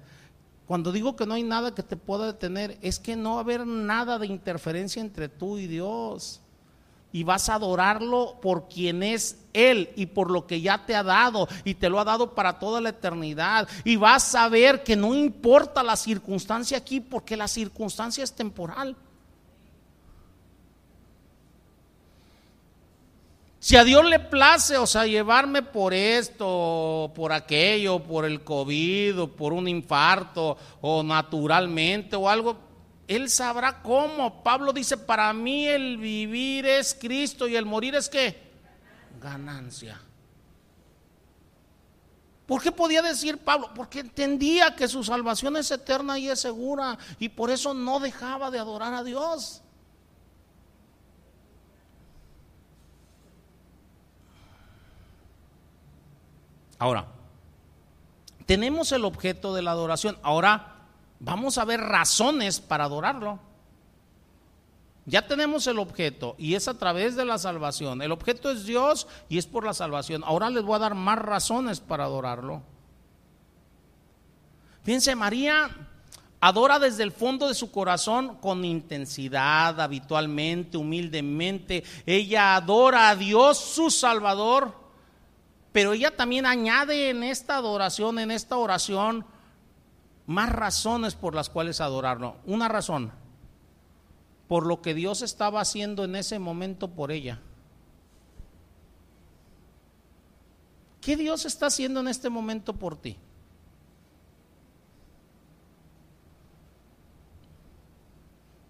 Cuando digo que no hay nada que te pueda detener, es que no va a haber nada de interferencia entre tú y Dios. Y vas a adorarlo por quien es Él y por lo que ya te ha dado y te lo ha dado para toda la eternidad. Y vas a ver que no importa la circunstancia aquí porque la circunstancia es temporal. Si a Dios le place, o sea, llevarme por esto, por aquello, por el COVID, o por un infarto, o naturalmente, o algo, Él sabrá cómo. Pablo dice, para mí el vivir es Cristo y el morir es qué? Ganancia. ¿Por qué podía decir Pablo? Porque entendía que su salvación es eterna y es segura, y por eso no dejaba de adorar a Dios. Ahora, tenemos el objeto de la adoración. Ahora vamos a ver razones para adorarlo. Ya tenemos el objeto y es a través de la salvación. El objeto es Dios y es por la salvación. Ahora les voy a dar más razones para adorarlo. Fíjense, María adora desde el fondo de su corazón con intensidad, habitualmente, humildemente. Ella adora a Dios, su Salvador pero ella también añade en esta adoración, en esta oración, más razones por las cuales adorarlo. Una razón, por lo que Dios estaba haciendo en ese momento por ella. ¿Qué Dios está haciendo en este momento por ti?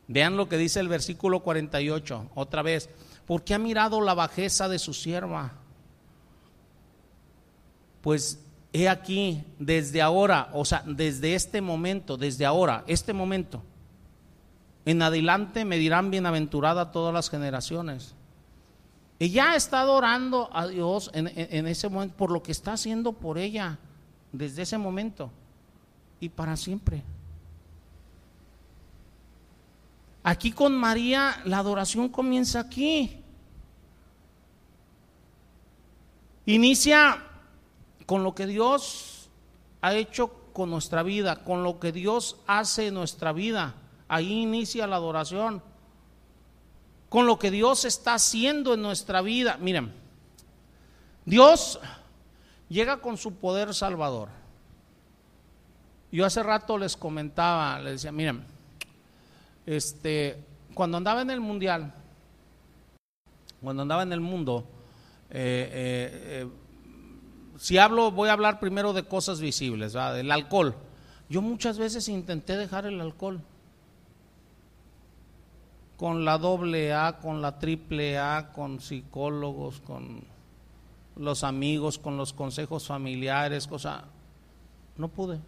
Vean lo que dice el versículo 48, otra vez, porque ha mirado la bajeza de su sierva pues he aquí, desde ahora, o sea, desde este momento, desde ahora, este momento, en adelante me dirán bienaventurada todas las generaciones. Ella está adorando a Dios en, ese momento por lo que está haciendo por ella desde ese momento y para siempre. Aquí con María la adoración comienza aquí. Inicia con lo que Dios ha hecho con nuestra vida, con lo que Dios hace en nuestra vida. Ahí inicia la adoración. Con lo que Dios está haciendo en nuestra vida. Miren, Dios llega con su poder salvador. Yo hace rato les comentaba, les decía, miren, este, cuando andaba en el mundial, cuando andaba en el mundo, eh, eh, eh si hablo, voy a hablar primero de cosas visibles, del alcohol. Yo muchas veces intenté dejar el alcohol. Con la doble A, con la triple A, con psicólogos, con los amigos, con los consejos familiares, cosa. No pude.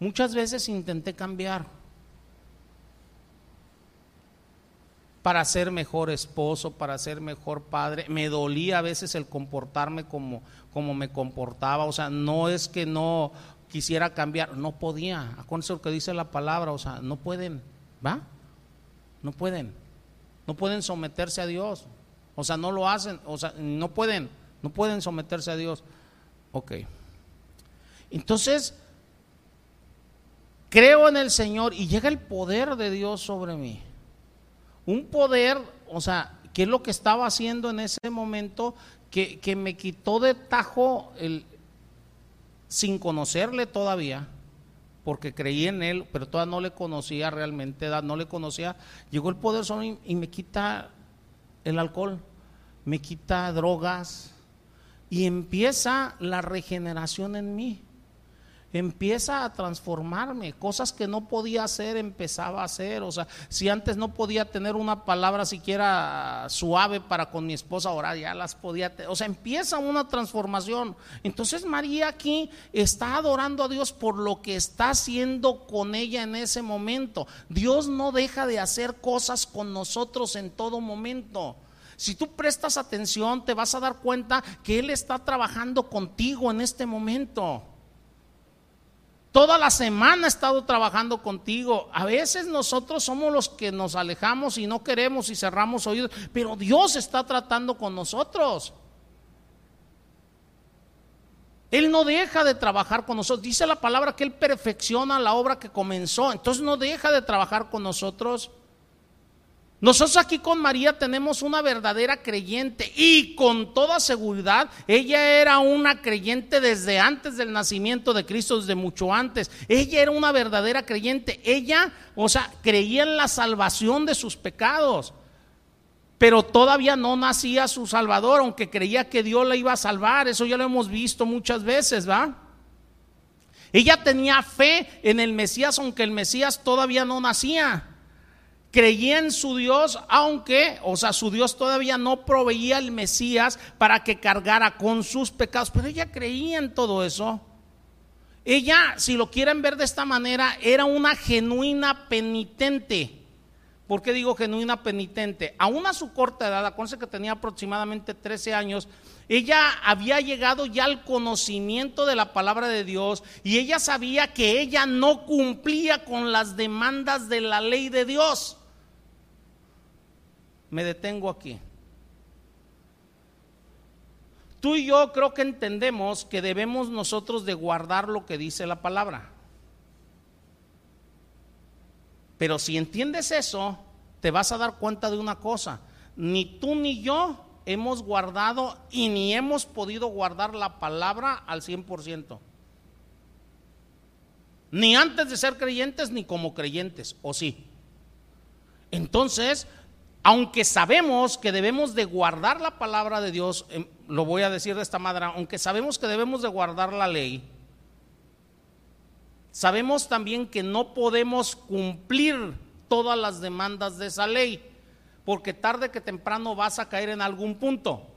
Muchas veces intenté cambiar para ser mejor esposo, para ser mejor padre. Me dolía a veces el comportarme como, como me comportaba. O sea, no es que no quisiera cambiar, no podía. Acuérdense lo que dice la palabra, o sea, no pueden, ¿va? No pueden. No pueden someterse a Dios. O sea, no lo hacen, o sea, no pueden, no pueden someterse a Dios. Ok. Entonces, creo en el Señor y llega el poder de Dios sobre mí un poder, o sea, ¿qué es lo que estaba haciendo en ese momento? Que, que me quitó de tajo el, sin conocerle todavía, porque creí en él, pero todavía no le conocía realmente, no le conocía. Llegó el poder solo y, y me quita el alcohol, me quita drogas y empieza la regeneración en mí empieza a transformarme. Cosas que no podía hacer, empezaba a hacer. O sea, si antes no podía tener una palabra siquiera suave para con mi esposa, ahora ya las podía. O sea, empieza una transformación. Entonces María aquí está adorando a Dios por lo que está haciendo con ella en ese momento. Dios no deja de hacer cosas con nosotros en todo momento. Si tú prestas atención, te vas a dar cuenta que Él está trabajando contigo en este momento. Toda la semana he estado trabajando contigo. A veces nosotros somos los que nos alejamos y no queremos y cerramos oídos, pero Dios está tratando con nosotros. Él no deja de trabajar con nosotros. Dice la palabra que Él perfecciona la obra que comenzó. Entonces no deja de trabajar con nosotros. Nosotros aquí con María tenemos una verdadera creyente y con toda seguridad ella era una creyente desde antes del nacimiento de Cristo, desde mucho antes. Ella era una verdadera creyente. Ella, o sea, creía en la salvación de sus pecados. Pero todavía no nacía su Salvador, aunque creía que Dios la iba a salvar. Eso ya lo hemos visto muchas veces, ¿va? Ella tenía fe en el Mesías, aunque el Mesías todavía no nacía creía en su Dios, aunque, o sea, su Dios todavía no proveía el Mesías para que cargara con sus pecados, pero ella creía en todo eso. Ella, si lo quieren ver de esta manera, era una genuina penitente. ¿Por qué digo genuina penitente? Aún a su corta edad, acuérdense que tenía aproximadamente 13 años, ella había llegado ya al conocimiento de la palabra de Dios y ella sabía que ella no cumplía con las demandas de la ley de Dios me detengo aquí. Tú y yo creo que entendemos que debemos nosotros de guardar lo que dice la palabra. Pero si entiendes eso, te vas a dar cuenta de una cosa. Ni tú ni yo hemos guardado y ni hemos podido guardar la palabra al 100%. Ni antes de ser creyentes ni como creyentes, ¿o sí? Entonces, aunque sabemos que debemos de guardar la palabra de Dios, em, lo voy a decir de esta manera, aunque sabemos que debemos de guardar la ley, sabemos también que no podemos cumplir todas las demandas de esa ley, porque tarde que temprano vas a caer en algún punto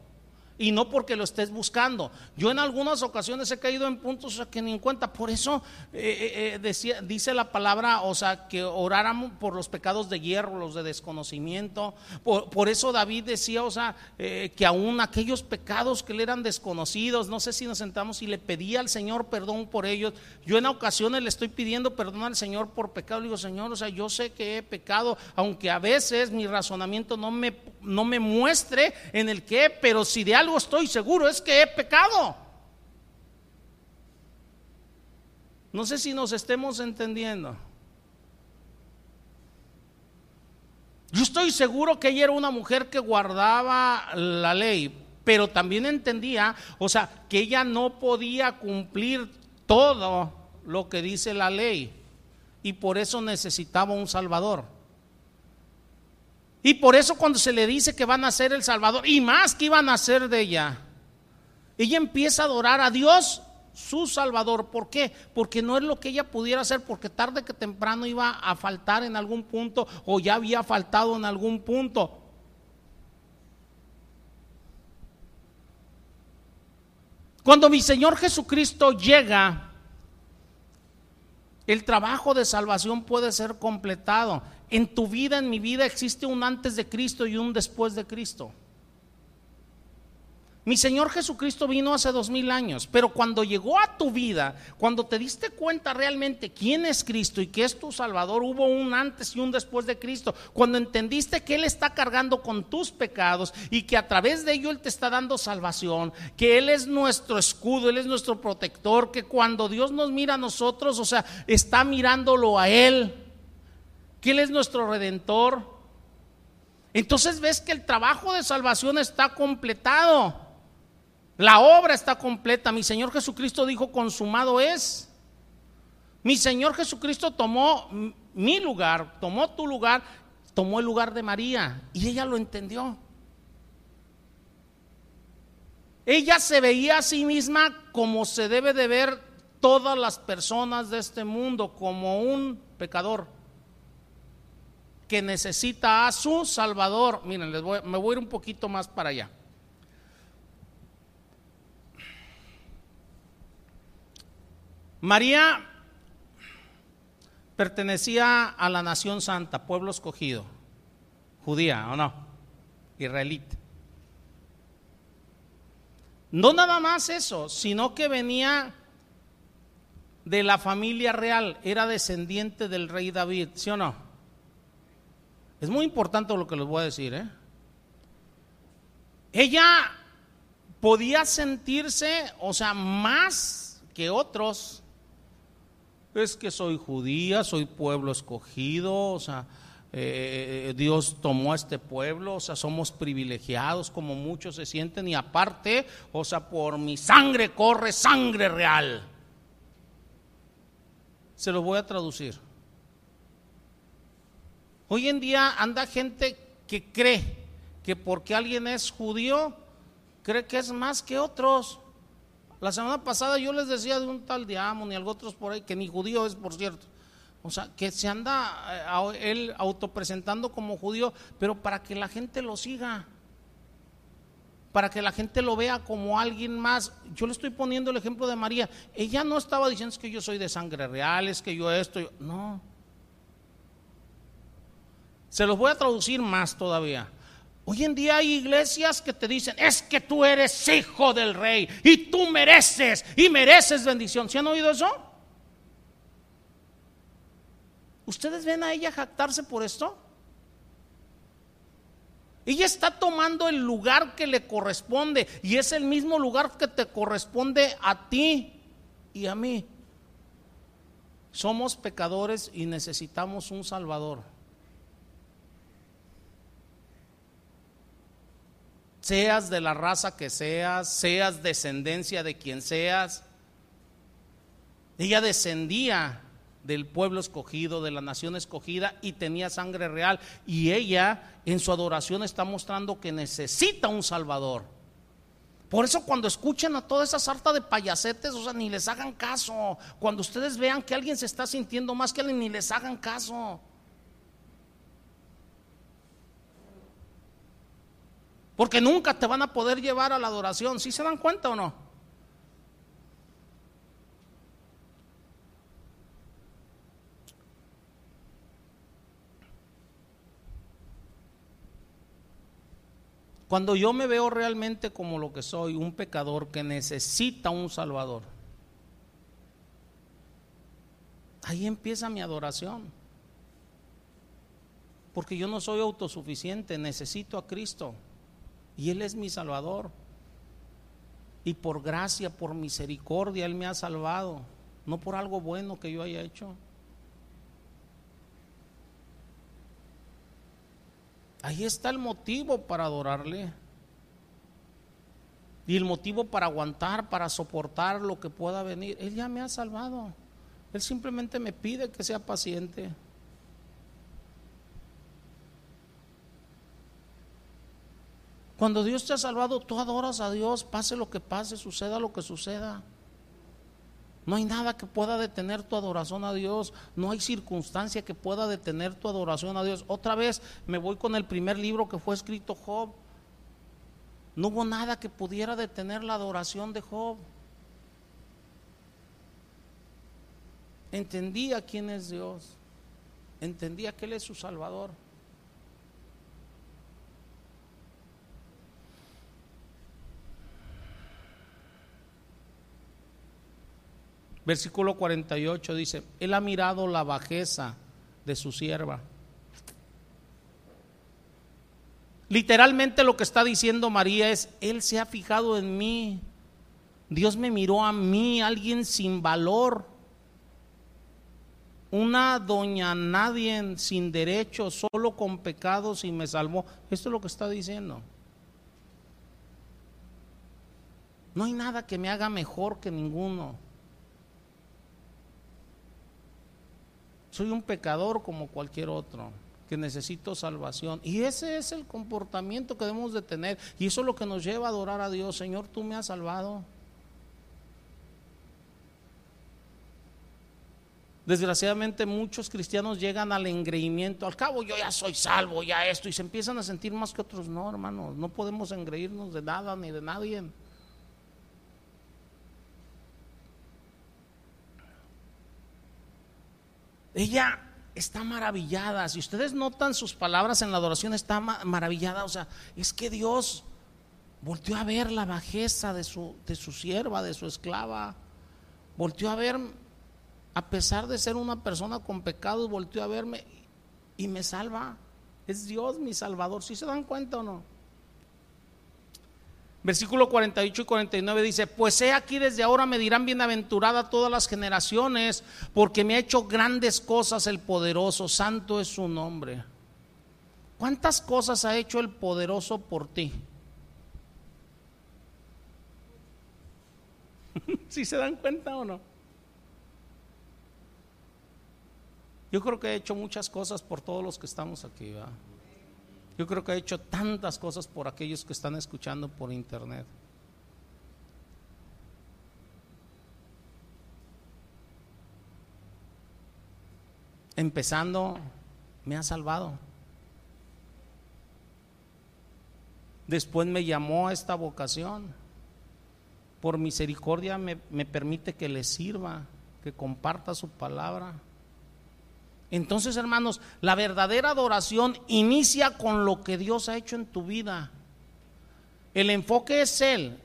y no porque lo estés buscando. Yo en algunas ocasiones he caído en puntos que ni en cuenta. Por eso eh, eh, eh, dice la palabra, o sea, que oráramos por los pecados de hierro, los de desconocimiento. Por, eso David decía, o sea, que aún aquellos pecados que le eran desconocidos, no sé si nos sentamos y le pedía al Señor perdón por ellos. Yo en ocasiones le estoy pidiendo perdón al Señor por pecado. Le digo, Señor, o sea, yo sé que he pecado, aunque a veces mi razonamiento no me, no me muestre en el que, pero si de algo estoy seguro, es que he pecado. No sé si nos estemos entendiendo. Yo estoy seguro que ella era una mujer que guardaba la ley, pero también entendía, o sea, que ella no podía cumplir todo lo que dice la ley y por eso necesitaba un Salvador. Y por eso cuando se le dice que van a ser el Salvador, y más que iban a ser de ella, ella empieza a adorar a Dios, su Salvador. ¿Por qué? Porque no es lo que ella pudiera hacer, porque tarde que temprano iba a faltar en algún punto o ya había faltado en algún punto. Cuando mi Señor Jesucristo llega, el trabajo de salvación puede ser completado. En tu vida, en mi vida, existe un antes de Cristo y un después de Cristo. Mi Señor Jesucristo vino hace dos mil años, pero cuando llegó a tu vida, cuando te diste cuenta realmente quién es Cristo y que es tu Salvador, hubo un antes y un después de Cristo. Cuando entendiste que Él está cargando con tus pecados y que a través de ello Él te está dando salvación, que Él es nuestro escudo, Él es nuestro protector, que cuando Dios nos mira a nosotros, o sea, está mirándolo a Él, que Él es nuestro redentor. Entonces ves que el trabajo de salvación está completado. La obra está completa. Mi Señor Jesucristo dijo, consumado es. Mi Señor Jesucristo tomó mi lugar, tomó tu lugar, tomó el lugar de María y ella lo entendió. Ella se veía a sí misma como se debe de ver todas las personas de este mundo, como un pecador que necesita a su Salvador. Miren, les voy, me voy a ir un poquito más para allá. María pertenecía a la nación santa, pueblo escogido, judía o no, israelita. No nada más eso, sino que venía de la familia real, era descendiente del rey David, ¿sí o no? Es muy importante lo que les voy a decir, ¿eh? Ella podía sentirse, o sea, más que otros, es que soy judía, soy pueblo escogido, o sea, eh, Dios tomó a este pueblo, o sea, somos privilegiados como muchos se sienten y aparte, o sea, por mi sangre corre sangre real. Se lo voy a traducir. Hoy en día anda gente que cree que porque alguien es judío, cree que es más que otros. La semana pasada yo les decía de un tal Diamond y algo otros por ahí, que ni judío es, por cierto. O sea, que se anda eh, él autopresentando como judío, pero para que la gente lo siga, para que la gente lo vea como alguien más. Yo le estoy poniendo el ejemplo de María. Ella no estaba diciendo es que yo soy de sangre real, es que yo esto, no. Se los voy a traducir más todavía. Hoy en día hay iglesias que te dicen, es que tú eres hijo del rey y tú mereces y mereces bendición. ¿Se han oído eso? ¿Ustedes ven a ella jactarse por esto? Ella está tomando el lugar que le corresponde y es el mismo lugar que te corresponde a ti y a mí. Somos pecadores y necesitamos un Salvador. Seas de la raza que seas, seas descendencia de quien seas. Ella descendía del pueblo escogido, de la nación escogida y tenía sangre real. Y ella en su adoración está mostrando que necesita un Salvador. Por eso cuando escuchen a toda esa sarta de payasetes, o sea, ni les hagan caso. Cuando ustedes vean que alguien se está sintiendo más que alguien, ni les hagan caso. Porque nunca te van a poder llevar a la adoración. ¿Sí se dan cuenta o no? Cuando yo me veo realmente como lo que soy, un pecador que necesita un Salvador, ahí empieza mi adoración. Porque yo no soy autosuficiente, necesito a Cristo. Y Él es mi Salvador. Y por gracia, por misericordia, Él me ha salvado. No por algo bueno que yo haya hecho. Ahí está el motivo para adorarle. Y el motivo para aguantar, para soportar lo que pueda venir. Él ya me ha salvado. Él simplemente me pide que sea paciente. Cuando Dios te ha salvado, tú adoras a Dios, pase lo que pase, suceda lo que suceda. No hay nada que pueda detener tu adoración a Dios. No hay circunstancia que pueda detener tu adoración a Dios. Otra vez me voy con el primer libro que fue escrito Job. No hubo nada que pudiera detener la adoración de Job. Entendía quién es Dios. Entendía que Él es su Salvador. Versículo 48 dice, Él ha mirado la bajeza de su sierva. Literalmente lo que está diciendo María es, Él se ha fijado en mí. Dios me miró a mí, alguien sin valor. Una doña nadie sin derecho, solo con pecados y me salvó. Esto es lo que está diciendo. No hay nada que me haga mejor que ninguno. Soy un pecador como cualquier otro, que necesito salvación. Y ese es el comportamiento que debemos de tener. Y eso es lo que nos lleva a adorar a Dios. Señor, tú me has salvado. Desgraciadamente muchos cristianos llegan al engreimiento, al cabo yo ya soy salvo, ya esto, y se empiezan a sentir más que otros. No, hermanos, no podemos engreírnos de nada ni de nadie. Ella está maravillada. Si ustedes notan sus palabras en la adoración, está maravillada. O sea, es que Dios volteó a ver la bajeza de su, de su sierva, de su esclava. Volteó a ver, a pesar de ser una persona con pecados, volteó a verme y me salva. Es Dios mi salvador. ¿Sí se dan cuenta o no? Versículo 48 y 49 dice, pues he aquí desde ahora me dirán bienaventurada todas las generaciones, porque me ha hecho grandes cosas el poderoso, santo es su nombre. ¿Cuántas cosas ha hecho el poderoso por ti? ¿Si se dan cuenta o no? Yo creo que he hecho muchas cosas por todos los que estamos aquí. Yo creo que he hecho tantas cosas por aquellos que están escuchando por internet. Empezando, me ha salvado. Después me llamó a esta vocación. Por misericordia me, me permite que le sirva, que comparta su palabra. Entonces, hermanos, la verdadera adoración inicia con lo que Dios ha hecho en tu vida. El enfoque es Él,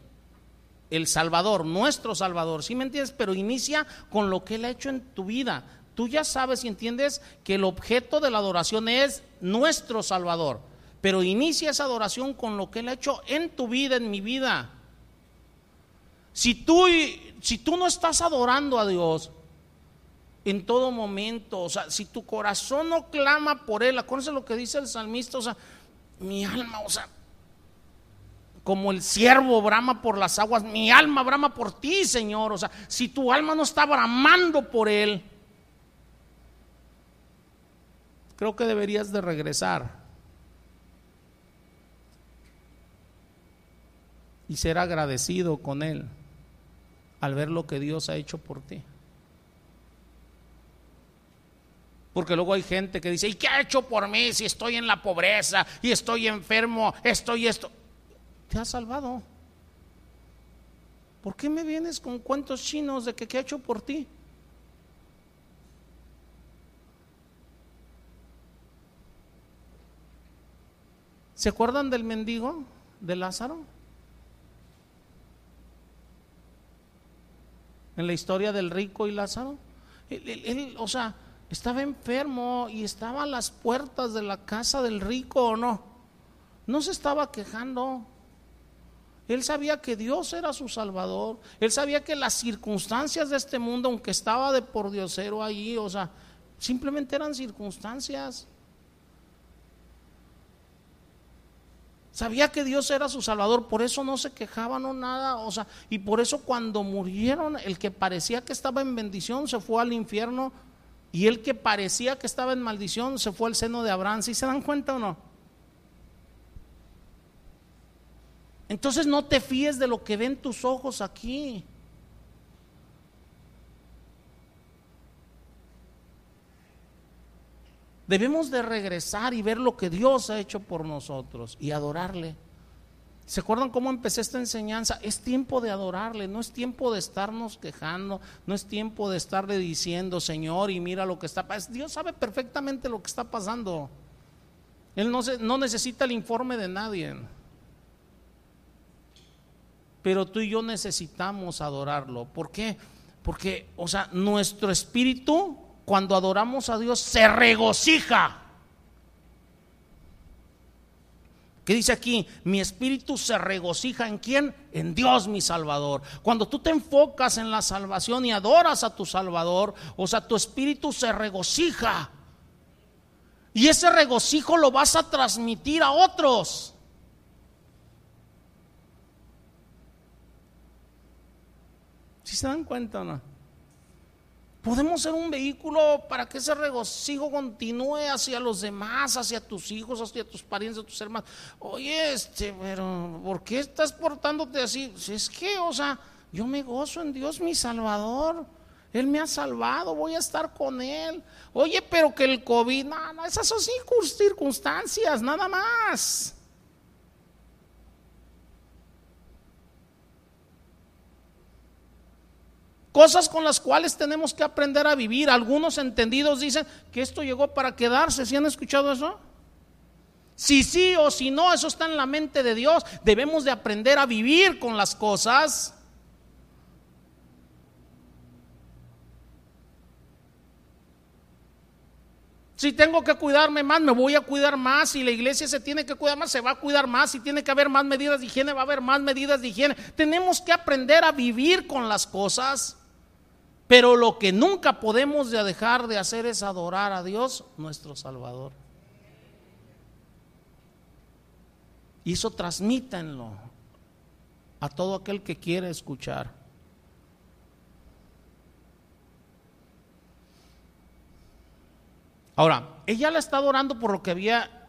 el Salvador, nuestro Salvador, ¿sí me entiendes? Pero inicia con lo que Él ha hecho en tu vida. Tú ya sabes y entiendes que el objeto de la adoración es nuestro Salvador. Pero inicia esa adoración con lo que Él ha hecho en tu vida, en mi vida. Si tú, si tú no estás adorando a Dios en todo momento, o sea, si tu corazón no clama por Él, acuérdense lo que dice el salmista, o sea, mi alma, o sea, como el siervo brama por las aguas, mi alma brama por ti, Señor. O sea, si tu alma no está bramando por Él, creo que deberías de regresar y ser agradecido con Él al ver lo que Dios ha hecho por ti. Porque luego hay gente que dice, ¿y qué ha hecho por mí si estoy en la pobreza y estoy enfermo, estoy esto? Te ha salvado. ¿Por qué me vienes con cuentos chinos de que qué ha hecho por ti? ¿Se acuerdan del mendigo de Lázaro? en la historia del rico y Lázaro. Él, o sea, estaba enfermo y estaba a las puertas de la casa del rico o no. No se estaba quejando. Él sabía que Dios era su salvador. Él sabía que las circunstancias de este mundo, aunque estaba de por diosero allí, o sea, simplemente eran circunstancias. Sabía que Dios era su salvador, por eso no se quejaban o nada, o sea, y por eso cuando murieron, el que parecía que estaba en bendición se fue al infierno y el que parecía que estaba en maldición se fue al seno de Abraham. ¿Sí se dan cuenta o no? Entonces no te fíes de lo que ven tus ojos aquí. Debemos de regresar y ver lo que Dios ha hecho por nosotros y adorarle. ¿Se acuerdan cómo empecé esta enseñanza? Es tiempo de adorarle, no es tiempo de estarnos quejando, no es tiempo de estarle diciendo, Señor, y mira lo que está pasando. Dios sabe perfectamente lo que está pasando. Él no, no necesita el informe de nadie. Pero tú y yo necesitamos adorarlo. ¿Por qué? Porque, o sea, nuestro espíritu cuando adoramos a Dios se regocija. ¿Qué dice aquí? Mi espíritu se regocija en quién? En Dios mi Salvador. Cuando tú te enfocas en la salvación y adoras a tu Salvador, o sea, tu espíritu se regocija. Y ese regocijo lo vas a transmitir a otros. ¿Si se dan cuenta o no? Podemos ser un vehículo para que ese regocijo continúe hacia los demás, hacia tus hijos, hacia tus parientes, tus hermanos. Oye, este, pero ¿por qué estás portándote así? Si es que, o sea, yo me gozo en Dios, mi Salvador. Él me ha salvado, voy a estar con Él. Oye, pero que el COVID, no, no, esas son circunstancias, nada más. Cosas con las cuales tenemos que aprender a vivir. Algunos entendidos dicen que esto llegó para quedarse. ¿Sí han escuchado eso? Si sí o si no, eso está en la mente de Dios. Debemos de aprender a vivir con las cosas. Si tengo que cuidarme más, me voy a cuidar más. Si la iglesia se tiene que cuidar más, se va a cuidar más. Si tiene que haber más medidas de higiene, va a haber más medidas de higiene. Tenemos que aprender a vivir con las cosas. Pero lo que nunca podemos dejar de hacer es adorar a Dios, nuestro Salvador. Y eso transmítanlo a todo aquel que quiere escuchar. Ahora, ella la está adorando por lo que había,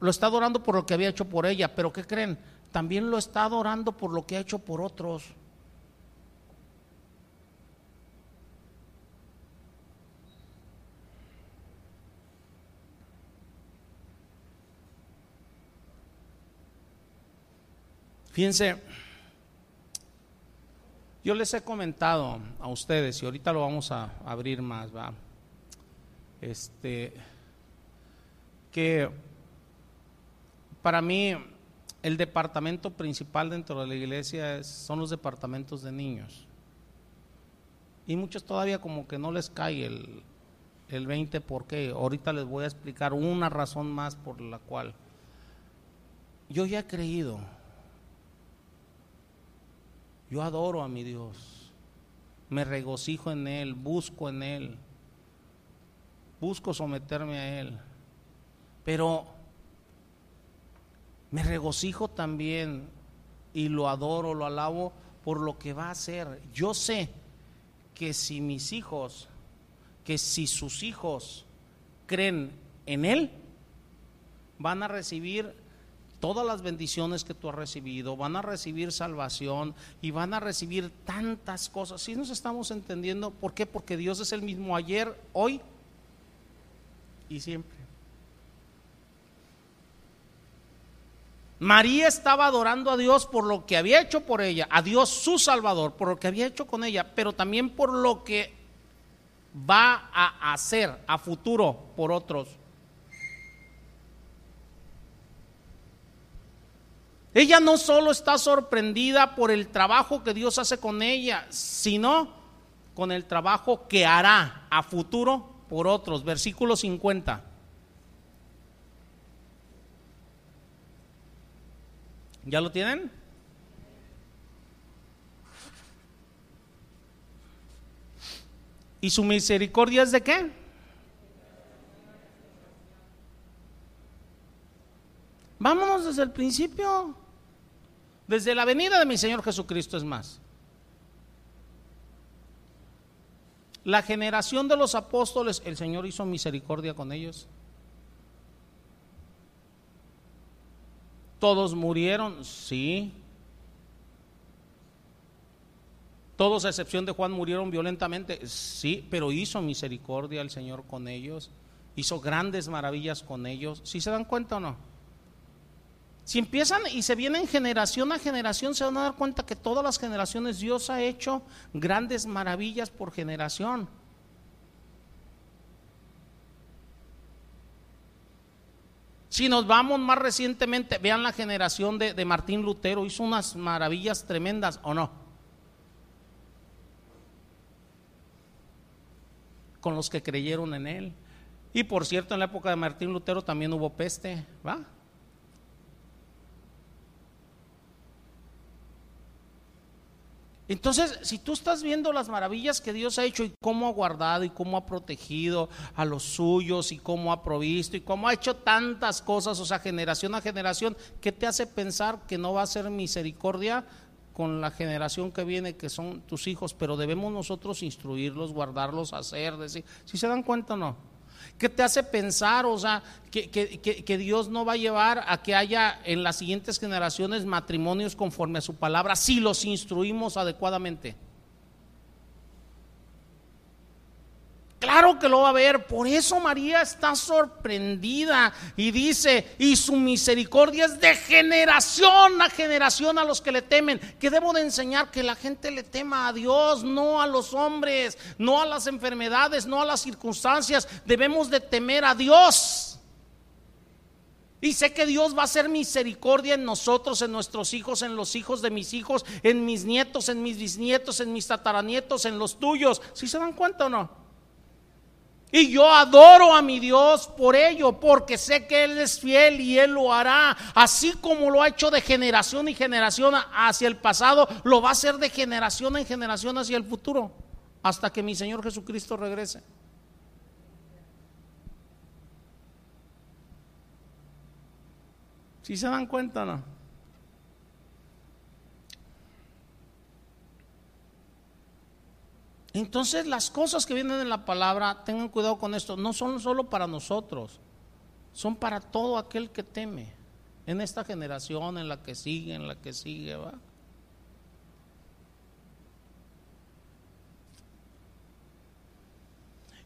lo está adorando por lo que había hecho por ella, pero ¿qué creen? También lo está adorando por lo que ha hecho por otros. Fíjense, yo les he comentado a ustedes, y ahorita lo vamos a abrir más, va. Este, que para mí el departamento principal dentro de la iglesia son los departamentos de niños. Y muchos todavía como que no les cae el, el 20 porque ahorita les voy a explicar una razón más por la cual yo ya he creído yo adoro a mi Dios, me regocijo en Él, busco en Él, busco someterme a Él, pero me regocijo también y lo adoro, lo alabo por lo que va a hacer. Yo sé que si mis hijos, que si sus hijos creen en Él, van a recibir todas las bendiciones que tú has recibido, van a recibir salvación y van a recibir tantas cosas. Si nos estamos entendiendo, ¿por qué? Porque Dios es el mismo ayer, hoy y siempre. María estaba adorando a Dios por lo que había hecho por ella, a Dios su Salvador, por lo que había hecho con ella, pero también por lo que va a hacer a futuro por otros. Ella no solo está sorprendida por el trabajo que Dios hace con ella, sino con el trabajo que hará a futuro por otros. Versículo 50. ¿Ya lo tienen? ¿Y su misericordia es de qué? Vámonos desde el principio. Desde la venida de mi Señor Jesucristo es más. La generación de los apóstoles, el Señor hizo misericordia con ellos. Todos murieron, sí. Todos a excepción de Juan murieron violentamente, sí, pero hizo misericordia el Señor con ellos. Hizo grandes maravillas con ellos. ¿Sí se dan cuenta o no? Si empiezan y se vienen generación a generación, se van a dar cuenta que todas las generaciones Dios ha hecho grandes maravillas por generación. Si nos vamos más recientemente, vean la generación de, de, Martín Lutero, hizo unas maravillas tremendas, ¿o no? Con los que creyeron en él. Y por cierto, en la época de Martín Lutero también hubo peste, ¿va? Entonces, si tú estás viendo las maravillas que Dios ha hecho y cómo ha guardado y cómo ha protegido a los suyos y cómo ha provisto y cómo ha hecho tantas cosas, o sea, generación a generación, ¿qué te hace pensar que no va a ser misericordia con la generación que viene, que son tus hijos? Pero debemos nosotros instruirlos, guardarlos, hacer, decir, si se dan cuenta o no. ¿Qué te hace pensar, o sea, que, Dios no va a llevar a que haya en las siguientes generaciones matrimonios conforme a su palabra si los instruimos adecuadamente? Claro que lo va a ver. Por eso María está sorprendida y dice, y su misericordia es de generación a generación a los que le temen. Que debo de enseñar que la gente le tema a Dios, no a los hombres, no a las enfermedades, no a las circunstancias. Debemos de temer a Dios. Y sé que Dios va a hacer misericordia en nosotros, en nuestros hijos, en los hijos de mis hijos, en mis nietos, en mis bisnietos, en mis tataranietos, en los tuyos. ¿Si se dan cuenta o no? Y yo adoro a mi Dios por ello, porque sé que Él es fiel y Él lo hará. Así como lo ha hecho de generación y generación hacia el pasado, lo va a hacer de generación en generación hacia el futuro, hasta que mi Señor Jesucristo regrese. ¿Sí se dan cuenta no? Entonces las cosas que vienen en la palabra, tengan cuidado con esto, no son solo para nosotros, son para todo aquel que teme, en esta generación, en la que sigue, en la que sigue, ¿va?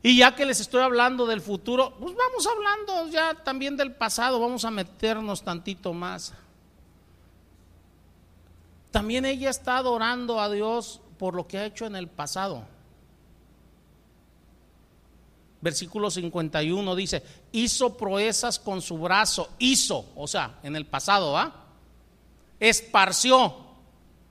Y ya que les estoy hablando del futuro, pues vamos hablando ya también del pasado, vamos a meternos tantito más. También ella está adorando a Dios por lo que ha hecho en el pasado. Versículo 51 dice, hizo proezas con su brazo, hizo, o sea, en el pasado, ¿va? Esparció,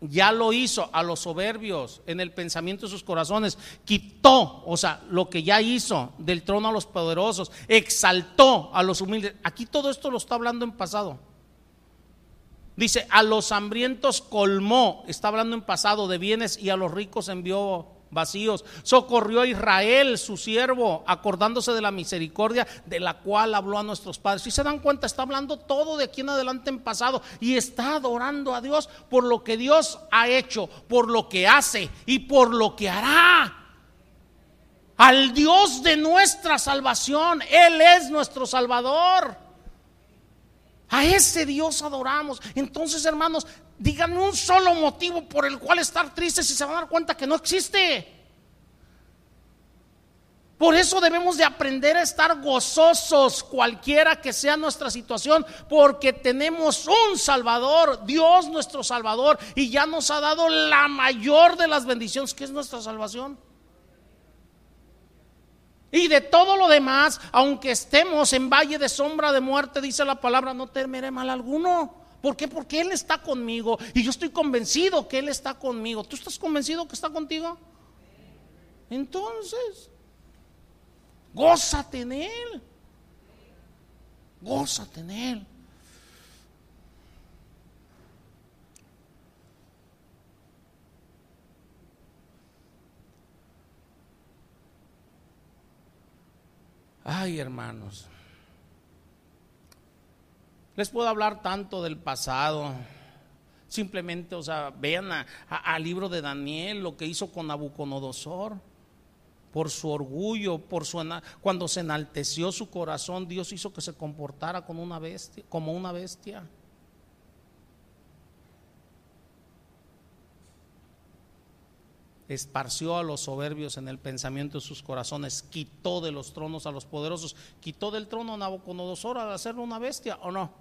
ya lo hizo a los soberbios en el pensamiento de sus corazones, quitó, o sea, lo que ya hizo del trono a los poderosos, exaltó a los humildes. Aquí todo esto lo está hablando en pasado. Dice, a los hambrientos colmó, está hablando en pasado de bienes y a los ricos envió vacíos. Socorrió a Israel, su siervo, acordándose de la misericordia de la cual habló a nuestros padres. Si se dan cuenta, está hablando todo de aquí en adelante en pasado y está adorando a Dios por lo que Dios ha hecho, por lo que hace y por lo que hará. Al Dios de nuestra salvación, Él es nuestro Salvador. A ese Dios adoramos. Entonces, hermanos, díganme un solo motivo por el cual estar tristes y se van a dar cuenta que no existe. Por eso debemos de aprender a estar gozosos cualquiera que sea nuestra situación, porque tenemos un Salvador, Dios nuestro Salvador, y ya nos ha dado la mayor de las bendiciones, que es nuestra salvación. Y de todo lo demás, aunque estemos en valle de sombra de muerte, dice la palabra, no temeré mal alguno. ¿Por qué? Porque Él está conmigo y yo estoy convencido que Él está conmigo. ¿Tú estás convencido que está contigo? Entonces, gózate en Él. Gózate en Él. Ay, hermanos. Les puedo hablar tanto del pasado. Simplemente, o sea, vean al libro de Daniel, lo que hizo con Nabucodonosor. Por su orgullo, por su cuando se enalteció su corazón, Dios hizo que se comportara como una bestia, como una bestia. Esparció a los soberbios en el pensamiento de sus corazones, quitó de los tronos a los poderosos, quitó del trono a Nabucodonosor al hacerlo una bestia, ¿o no?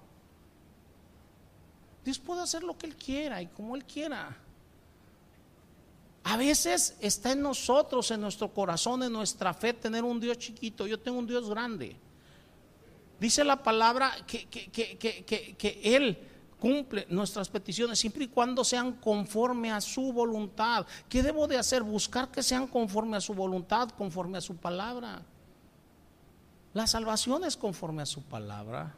Dios puede hacer lo que Él quiera y como Él quiera. A veces está en nosotros, en nuestro corazón, en nuestra fe, tener un Dios chiquito. Yo tengo un Dios grande. Dice la palabra que, que, que, que Él cumple nuestras peticiones siempre y cuando sean conforme a su voluntad. ¿Qué debo de hacer? Buscar que sean conforme a su voluntad, conforme a su palabra. La salvación es conforme a su palabra.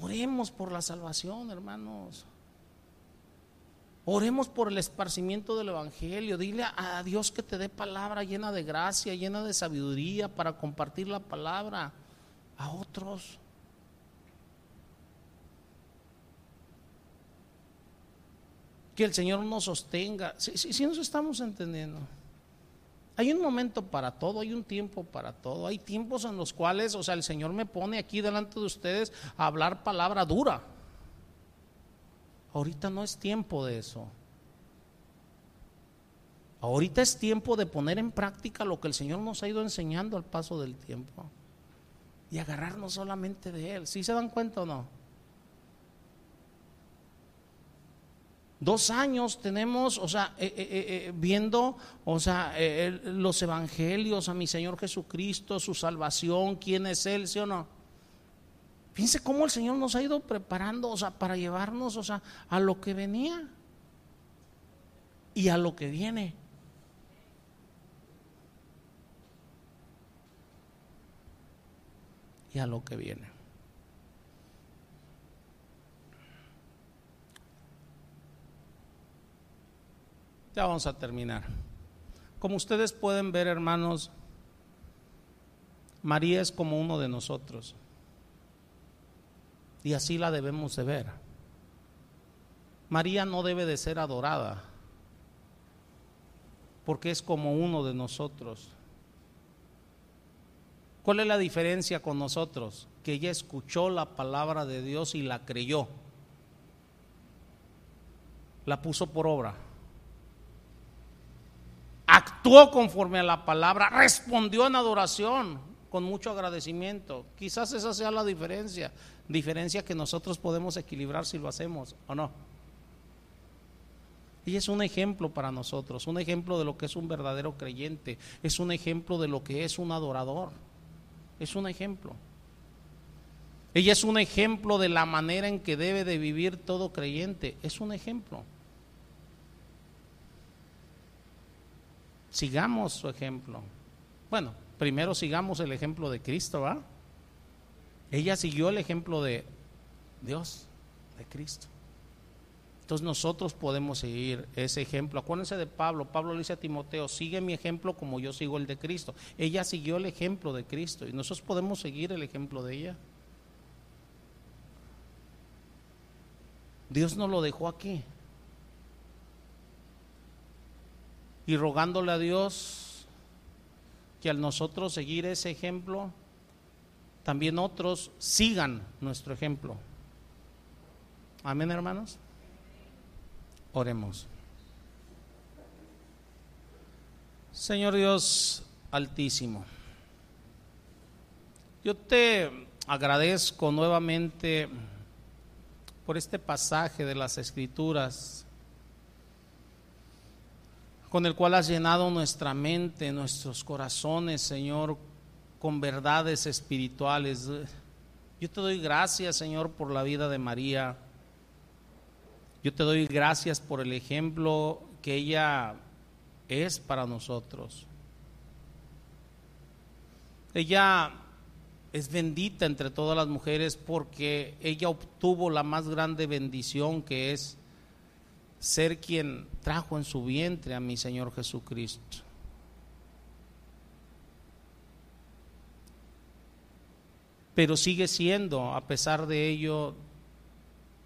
Oremos por la salvación, hermanos. Oremos por el esparcimiento del Evangelio. Dile a Dios que te dé palabra llena de gracia, llena de sabiduría para compartir la palabra a otros. Que el Señor nos sostenga. Si, nos estamos entendiendo. Hay un momento para todo, hay un tiempo para todo. Hay tiempos en los cuales, o sea, el Señor me pone aquí delante de ustedes a hablar palabra dura. Ahorita no es tiempo de eso. Ahorita es tiempo de poner en práctica lo que el Señor nos ha ido enseñando al paso del tiempo. Y agarrarnos solamente de Él. ¿Sí se dan cuenta o no? Dos años tenemos, o sea, eh, eh, eh, viendo, o sea, los evangelios a mi Señor Jesucristo, su salvación, quién es Él, ¿sí o no? Piense cómo el Señor nos ha ido preparando, o sea, para llevarnos, o sea, a lo que venía y a lo que viene. Y a lo que viene. Ya vamos a terminar. Como ustedes pueden ver, hermanos, María es como uno de nosotros. Y así la debemos de ver. María no debe de ser adorada porque es como uno de nosotros. ¿Cuál es la diferencia con nosotros? Que ella escuchó la palabra de Dios y la creyó. La puso por obra. Actuó conforme a la palabra, respondió en adoración con mucho agradecimiento. Quizás esa sea la diferencia. Diferencia que nosotros podemos equilibrar si lo hacemos o no. Y es un ejemplo para nosotros, un ejemplo de lo que es un verdadero creyente, es un ejemplo de lo que es un adorador, es un ejemplo. Ella es un ejemplo de la manera en que debe de vivir todo creyente, es un ejemplo. Sigamos su ejemplo. Bueno, primero sigamos el ejemplo de Cristo, ¿va? Ella siguió el ejemplo de Dios, de Cristo. Entonces nosotros podemos seguir ese ejemplo. Acuérdense de Pablo. Pablo le dice a Timoteo, sigue mi ejemplo como yo sigo el de Cristo. Ella siguió el ejemplo de Cristo y nosotros podemos seguir el ejemplo de ella. Dios nos lo dejó aquí. Y rogándole a Dios que al nosotros seguir ese ejemplo, también otros sigan nuestro ejemplo. Amén, hermanos. Oremos. Señor Dios altísimo, yo te agradezco nuevamente por este pasaje de las escrituras con el cual has llenado nuestra mente, nuestros corazones, Señor, con verdades espirituales. Yo te doy gracias, Señor, por la vida de María. Yo te doy gracias por el ejemplo que ella es para nosotros. Ella es bendita entre todas las mujeres porque ella obtuvo la más grande bendición que es ser quien trajo en su vientre a mi Señor Jesucristo. Pero sigue siendo, a pesar de ello,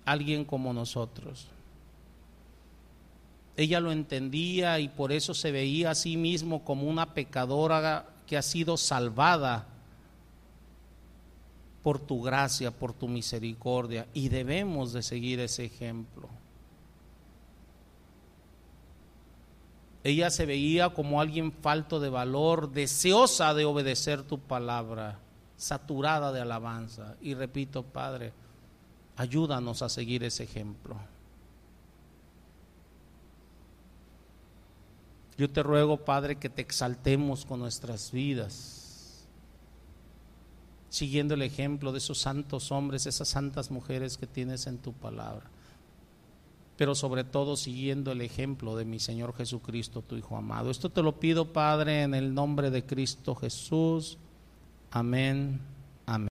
alguien como nosotros. Ella lo entendía y por eso se veía a sí mismo como una pecadora que ha sido salvada por tu gracia, por tu misericordia y debemos de seguir ese ejemplo. Ella se veía como alguien falto de valor, deseosa de obedecer tu palabra, saturada de alabanza. Y repito, Padre, Ayúdanos a seguir ese ejemplo. Yo te ruego, Padre, que te exaltemos con nuestras vidas, siguiendo el ejemplo de esos santos hombres, esas santas mujeres que tienes en tu palabra, pero sobre todo siguiendo el ejemplo de mi Señor Jesucristo, tu Hijo amado. Esto te lo pido, Padre, en el nombre de Cristo Jesús. Amén